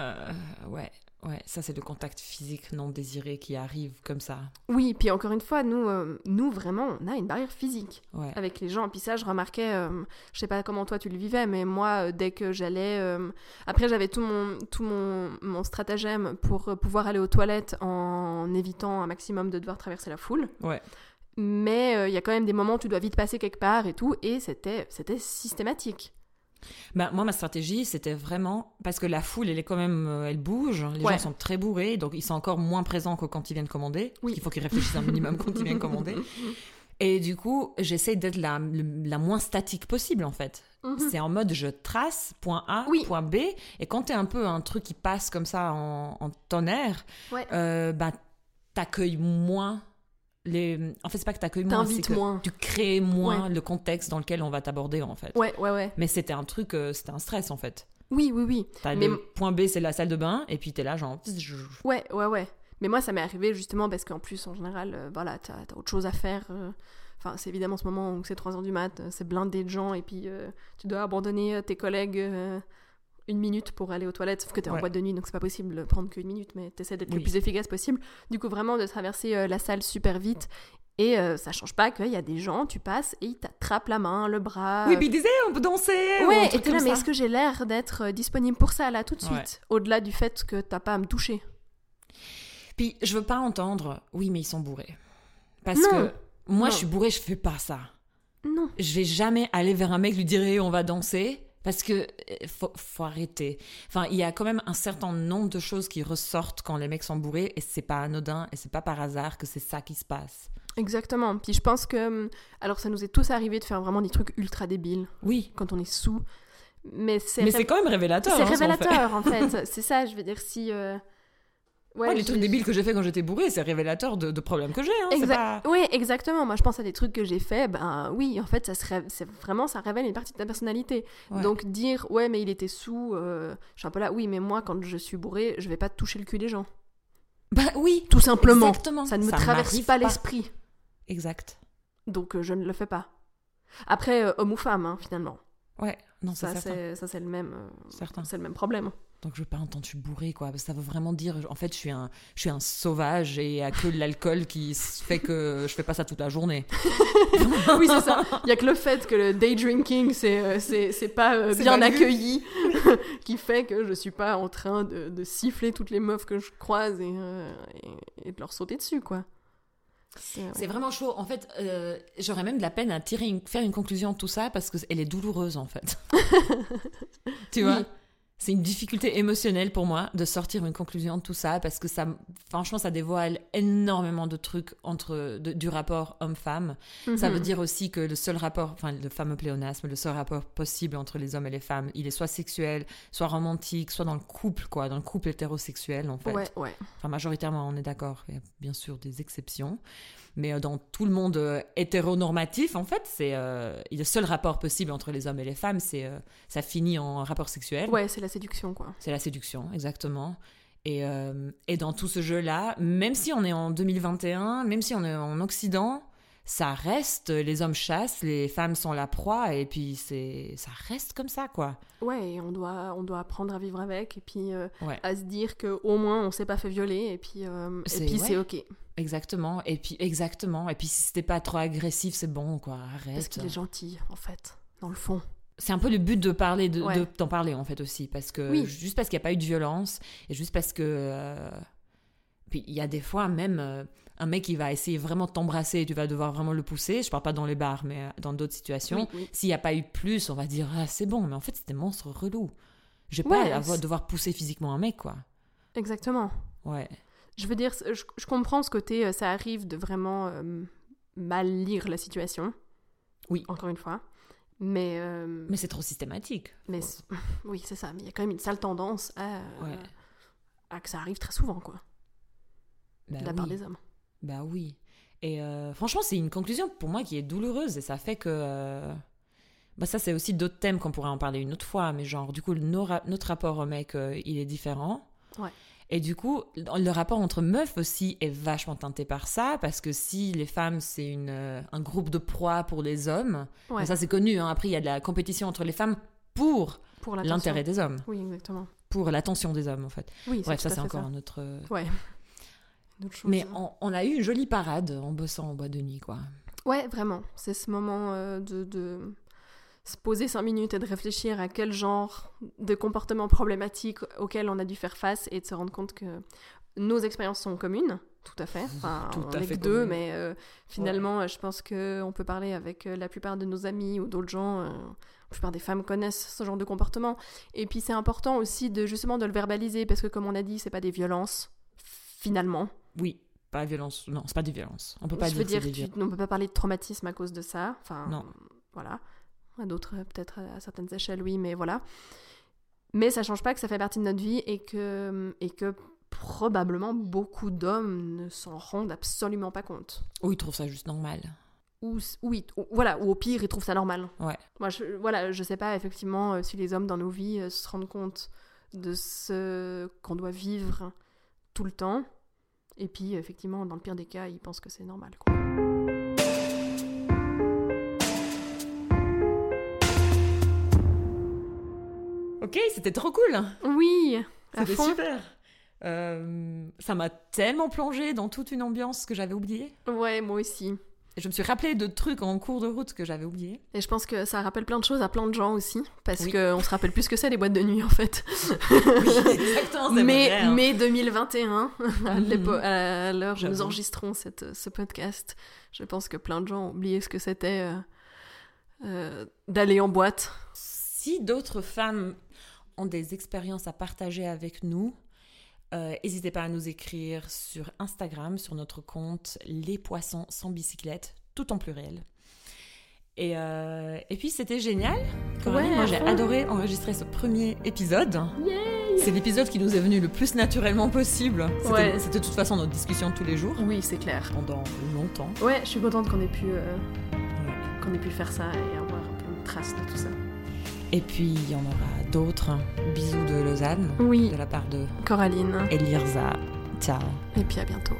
Euh, ouais, ouais. Ça, c'est le contact physique non désiré qui arrive comme ça. Oui, puis encore une fois, nous, euh, nous, vraiment, on a une barrière physique Ouais. avec les gens. Puis ça, je remarquais, euh, je sais pas comment toi tu le vivais, mais moi, euh, dès que j'allais. euh, Après, j'avais tout, mon, tout mon, mon stratagème pour pouvoir aller aux toilettes en évitant un maximum de devoir traverser la foule. Ouais. Mais euh, il y a quand même des moments où tu dois vite passer quelque part et tout, et c'était c'était systématique. Bah, moi, ma stratégie, c'était vraiment parce que la foule, elle est quand même, euh, elle bouge. Les Ouais. gens sont très bourrés, donc ils sont encore moins présents que quand ils viennent commander. Oui. Il faut qu'ils réfléchissent un minimum quand ils viennent commander. <laughs> Et du coup, j'essaie d'être la, la moins statique possible, en fait. Mhm. C'est en mode je trace point A, Oui. point B. Et quand t'es un peu un truc qui passe comme ça en, en tonnerre, Ouais. euh, bah, t'accueilles moins les. En fait, c'est pas que t'accueilles moins, c'est que moins. tu crées moins Ouais. le contexte dans lequel on va t'aborder, en fait. Ouais, ouais, ouais. Mais c'était un truc, euh, c'était un stress, en fait. Oui, oui, oui. T'as Mais- le point B, c'est la salle de bain, et puis t'es là, genre. Ouais, ouais, ouais. Mais moi, ça m'est arrivé justement parce qu'en plus, en général, euh, voilà, t'as as autre chose à faire. euh. Enfin, c'est évidemment ce moment où c'est 3h du mat, euh, c'est blindé de gens, et puis tu dois abandonner tes collègues une minute pour aller aux toilettes, sauf que t'es en Ouais. boîte de nuit, donc c'est pas possible de prendre qu'une minute, mais t'essaies d'être le plus efficace possible. Du coup, vraiment, de traverser euh, la salle super vite. Et euh, ça change pas qu'il y a des gens, tu passes et ils t'attrapent la main, le bras. Oui, puis ils disaient, on peut danser Ouais, et t'es là, mais est-ce que j'ai l'air d'être euh, disponible pour ça là tout de suite? Ouais. Au-delà du fait que t'as pas à me toucher. Puis je veux pas entendre, oui, mais ils sont bourrés. Parce Non. que moi, Non. je suis bourrée, je fais pas ça. Non. Je vais jamais aller vers un mec lui dire, on va danser. Parce que euh, faut, faut arrêter. Enfin, il y a quand même un certain nombre de choses qui ressortent quand les mecs sont bourrés et c'est pas anodin et c'est pas par hasard que c'est ça qui se passe. Exactement. Puis je pense que. hum, Alors, ça nous est tous arrivé de faire vraiment des trucs ultra débiles Oui. quand on est sous. Mais c'est. Mais ré- c'est quand même révélateur. c'est hein, fait. révélateur, en <laughs> fait. c'est ça, je veux dire, si. euh, Ouais, Ouais, les trucs débiles que j'ai fait quand j'étais bourrée, c'est révélateur de, de problèmes que j'ai. Hein, Exact- pas- Oui, exactement. Moi, je pense à des trucs que j'ai fait. Ben oui, en fait, ça serait, c'est vraiment, ça révèle une partie de ta personnalité. Ouais. Donc dire, ouais, mais il était sous, euh, je suis un peu là. Oui, mais moi, quand je suis bourré, je vais pas toucher le cul des gens. Bah oui, Tout simplement. exactement. Ça ne me traverse pas l'esprit. Exact. Donc euh, je ne le fais pas. Après, euh, homme ou femme, hein, finalement. Ouais, non, Ça, c'est ça, c'est le même, certain. c'est le même problème. Donc je veux pas entendre je suis bourré quoi, que ça veut vraiment dire en fait je suis un je suis un sauvage et a que de l'alcool qui fait que je fais pas ça toute la journée. <laughs> oui, c'est ça. Il y a que le fait que le day drinking, c'est euh, c'est c'est pas euh, bien accueilli, <laughs> qui fait que je suis pas en train de, de siffler toutes les meufs que je croise et, euh, et, et de leur sauter dessus, quoi. C'est vraiment chaud. En fait, euh, j'aurais même de la peine à tirer une- faire une conclusion de tout ça parce que elle est douloureuse en fait. <laughs> tu vois? Oui. C'est une difficulté émotionnelle pour moi de sortir une conclusion de tout ça parce que ça, franchement, ça dévoile énormément de trucs entre de- du rapport homme-femme. Ça veut Mhm. dire aussi que le seul rapport, enfin le fameux pléonasme, le seul rapport possible entre les hommes et les femmes, il est soit sexuel, soit romantique, soit dans le couple, quoi, dans le couple hétérosexuel en fait. Ouais, ouais. Enfin majoritairement, on est d'accord. Il y a bien sûr des exceptions, mais euh, dans tout le monde euh, hétéronormatif, en fait, c'est euh, le seul rapport possible entre les hommes et les femmes, c'est euh, ça finit en rapport sexuel. Ouais, c'est la séduction, quoi. C'est la séduction, exactement. Et, euh, et dans tout ce jeu-là, même si on est en 2021, même si on est en Occident, ça reste, les hommes chassent, les femmes sont la proie, et puis c'est, ça reste comme ça, quoi. Ouais, et on doit, on doit apprendre à vivre avec et puis euh, Ouais. à se dire que au moins on s'est pas fait violer et puis, euh, et C'est- puis ouais. c'est ok. Exactement. Et puis, exactement. Et puis si c'était pas trop agressif, c'est bon, quoi. Arrête. Parce qu'il est gentil, en fait, dans le fond. c'est un peu le but de parler, de, Ouais. de- parler en fait aussi, parce que Oui. juste parce qu'il n'y a pas eu de violence et juste parce que euh, puis il y a des fois même euh, un mec qui va essayer vraiment de t'embrasser et tu vas devoir vraiment le pousser. Je parle pas dans les bars, mais euh, dans d'autres situations. Oui, oui. S'il n'y a pas eu plus, on va dire ah c'est bon, mais en fait c'était monstre relou. Je vais Ouais, pas avoir, c'est- devoir pousser physiquement un mec quoi. Exactement. Ouais. Je veux dire, je, je comprends ce côté, euh, ça arrive de vraiment euh, mal lire la situation. Oui. Encore une fois. Mais, euh, Mais c'est trop systématique. mais <laughs> oui, c'est ça. Mais il y a quand même une sale tendance à, Ouais. à que ça arrive très souvent, quoi, Bah de la part oui. des hommes. Bah oui. Et euh, franchement, c'est une conclusion pour moi qui est douloureuse et ça fait que. euh, Bah ça, c'est aussi d'autres thèmes qu'on pourrait en parler une autre fois, mais genre, du coup, nos ra- notre rapport au mec, euh, il est différent. Ouais. Et du coup, le rapport entre meufs aussi est vachement teinté par ça, parce que si les femmes, c'est une, euh, un groupe de proie pour les hommes, Ouais, ça c'est connu, hein. après il y a de la compétition entre les femmes pour pour l'intérêt des hommes, Oui, exactement. pour l'attention des hommes en fait. Oui, Bref, ça c'est encore un autre... euh, Ouais. <laughs> Chose. Mais on, on a eu une jolie parade en bossant en bois de nuit, quoi. Ouais, vraiment. C'est ce moment euh, de, de se poser cinq minutes et de réfléchir à quel genre de comportement problématique auquel on a dû faire face et de se rendre compte que nos expériences sont communes. Tout à fait. Enfin, <laughs> Tout on que deux, mais euh, finalement, je pense qu'on peut parler avec euh, la plupart de nos amis ou d'autres gens. euh, la plupart des femmes connaissent ce genre de comportement. Et puis c'est important aussi de justement de le verbaliser parce que comme on a dit, c'est pas des violences finalement. Oui, pas violence. Non, c'est pas des violences. On peut pas je dire, veux dire, tu- on peut pas parler de traumatisme à cause de ça. Enfin, Non. voilà. À d'autres, euh, peut-être à certaines échelles, oui, mais voilà. Mais ça change pas que ça fait partie de notre vie et que, et que probablement beaucoup d'hommes ne s'en rendent absolument pas compte. Ou ils trouvent ça juste normal. Ou, oui, ou- voilà, ou au pire, ils trouvent ça normal. Ouais. Moi, je, voilà, je sais pas effectivement euh, si les hommes dans nos vies euh, se rendent compte de ce qu'on doit vivre tout le temps. Et puis, effectivement, dans le pire des cas, ils pensent que c'est normal. quoi. Ok, c'était trop cool. Oui, à C'était fond. super. Euh, ça m'a tellement plongé dans toute une ambiance que j'avais oubliée. Ouais, moi aussi. Et je me suis rappelé de trucs en cours de route que j'avais oubliés. Et je pense que ça rappelle plein de choses à plein de gens aussi, parce Oui. qu'on se rappelle plus que ça les boîtes de nuit en fait. exactement, mais, mai 2021, à Mhm. l'épo- à l'heure où nous enregistrons cette, ce podcast, je pense que plein de gens ont oublié ce que c'était euh, euh, d'aller en boîte. Si d'autres femmes ont des expériences à partager avec nous, euh, n'hésitez pas à nous écrire sur Instagram, sur notre compte Les Poissons sans bicyclette, tout en pluriel. Et, euh, et puis c'était génial. Coralie, Ouais, moi j'ai adoré enregistrer ce premier épisode. C'est l'épisode qui nous est venu le plus naturellement possible. C'était Ouais. de toute façon notre discussion de tous les jours, Oui, c'est clair. pendant longtemps. Ouais, je suis contente qu'on ait pu euh, Ouais. qu'on ait pu faire ça et avoir un peu une trace de tout ça. Et puis il y en aura d'autres. Bisous de Lausanne, Oui, de la part de Coraline. Elirza. Ciao. Et puis à bientôt.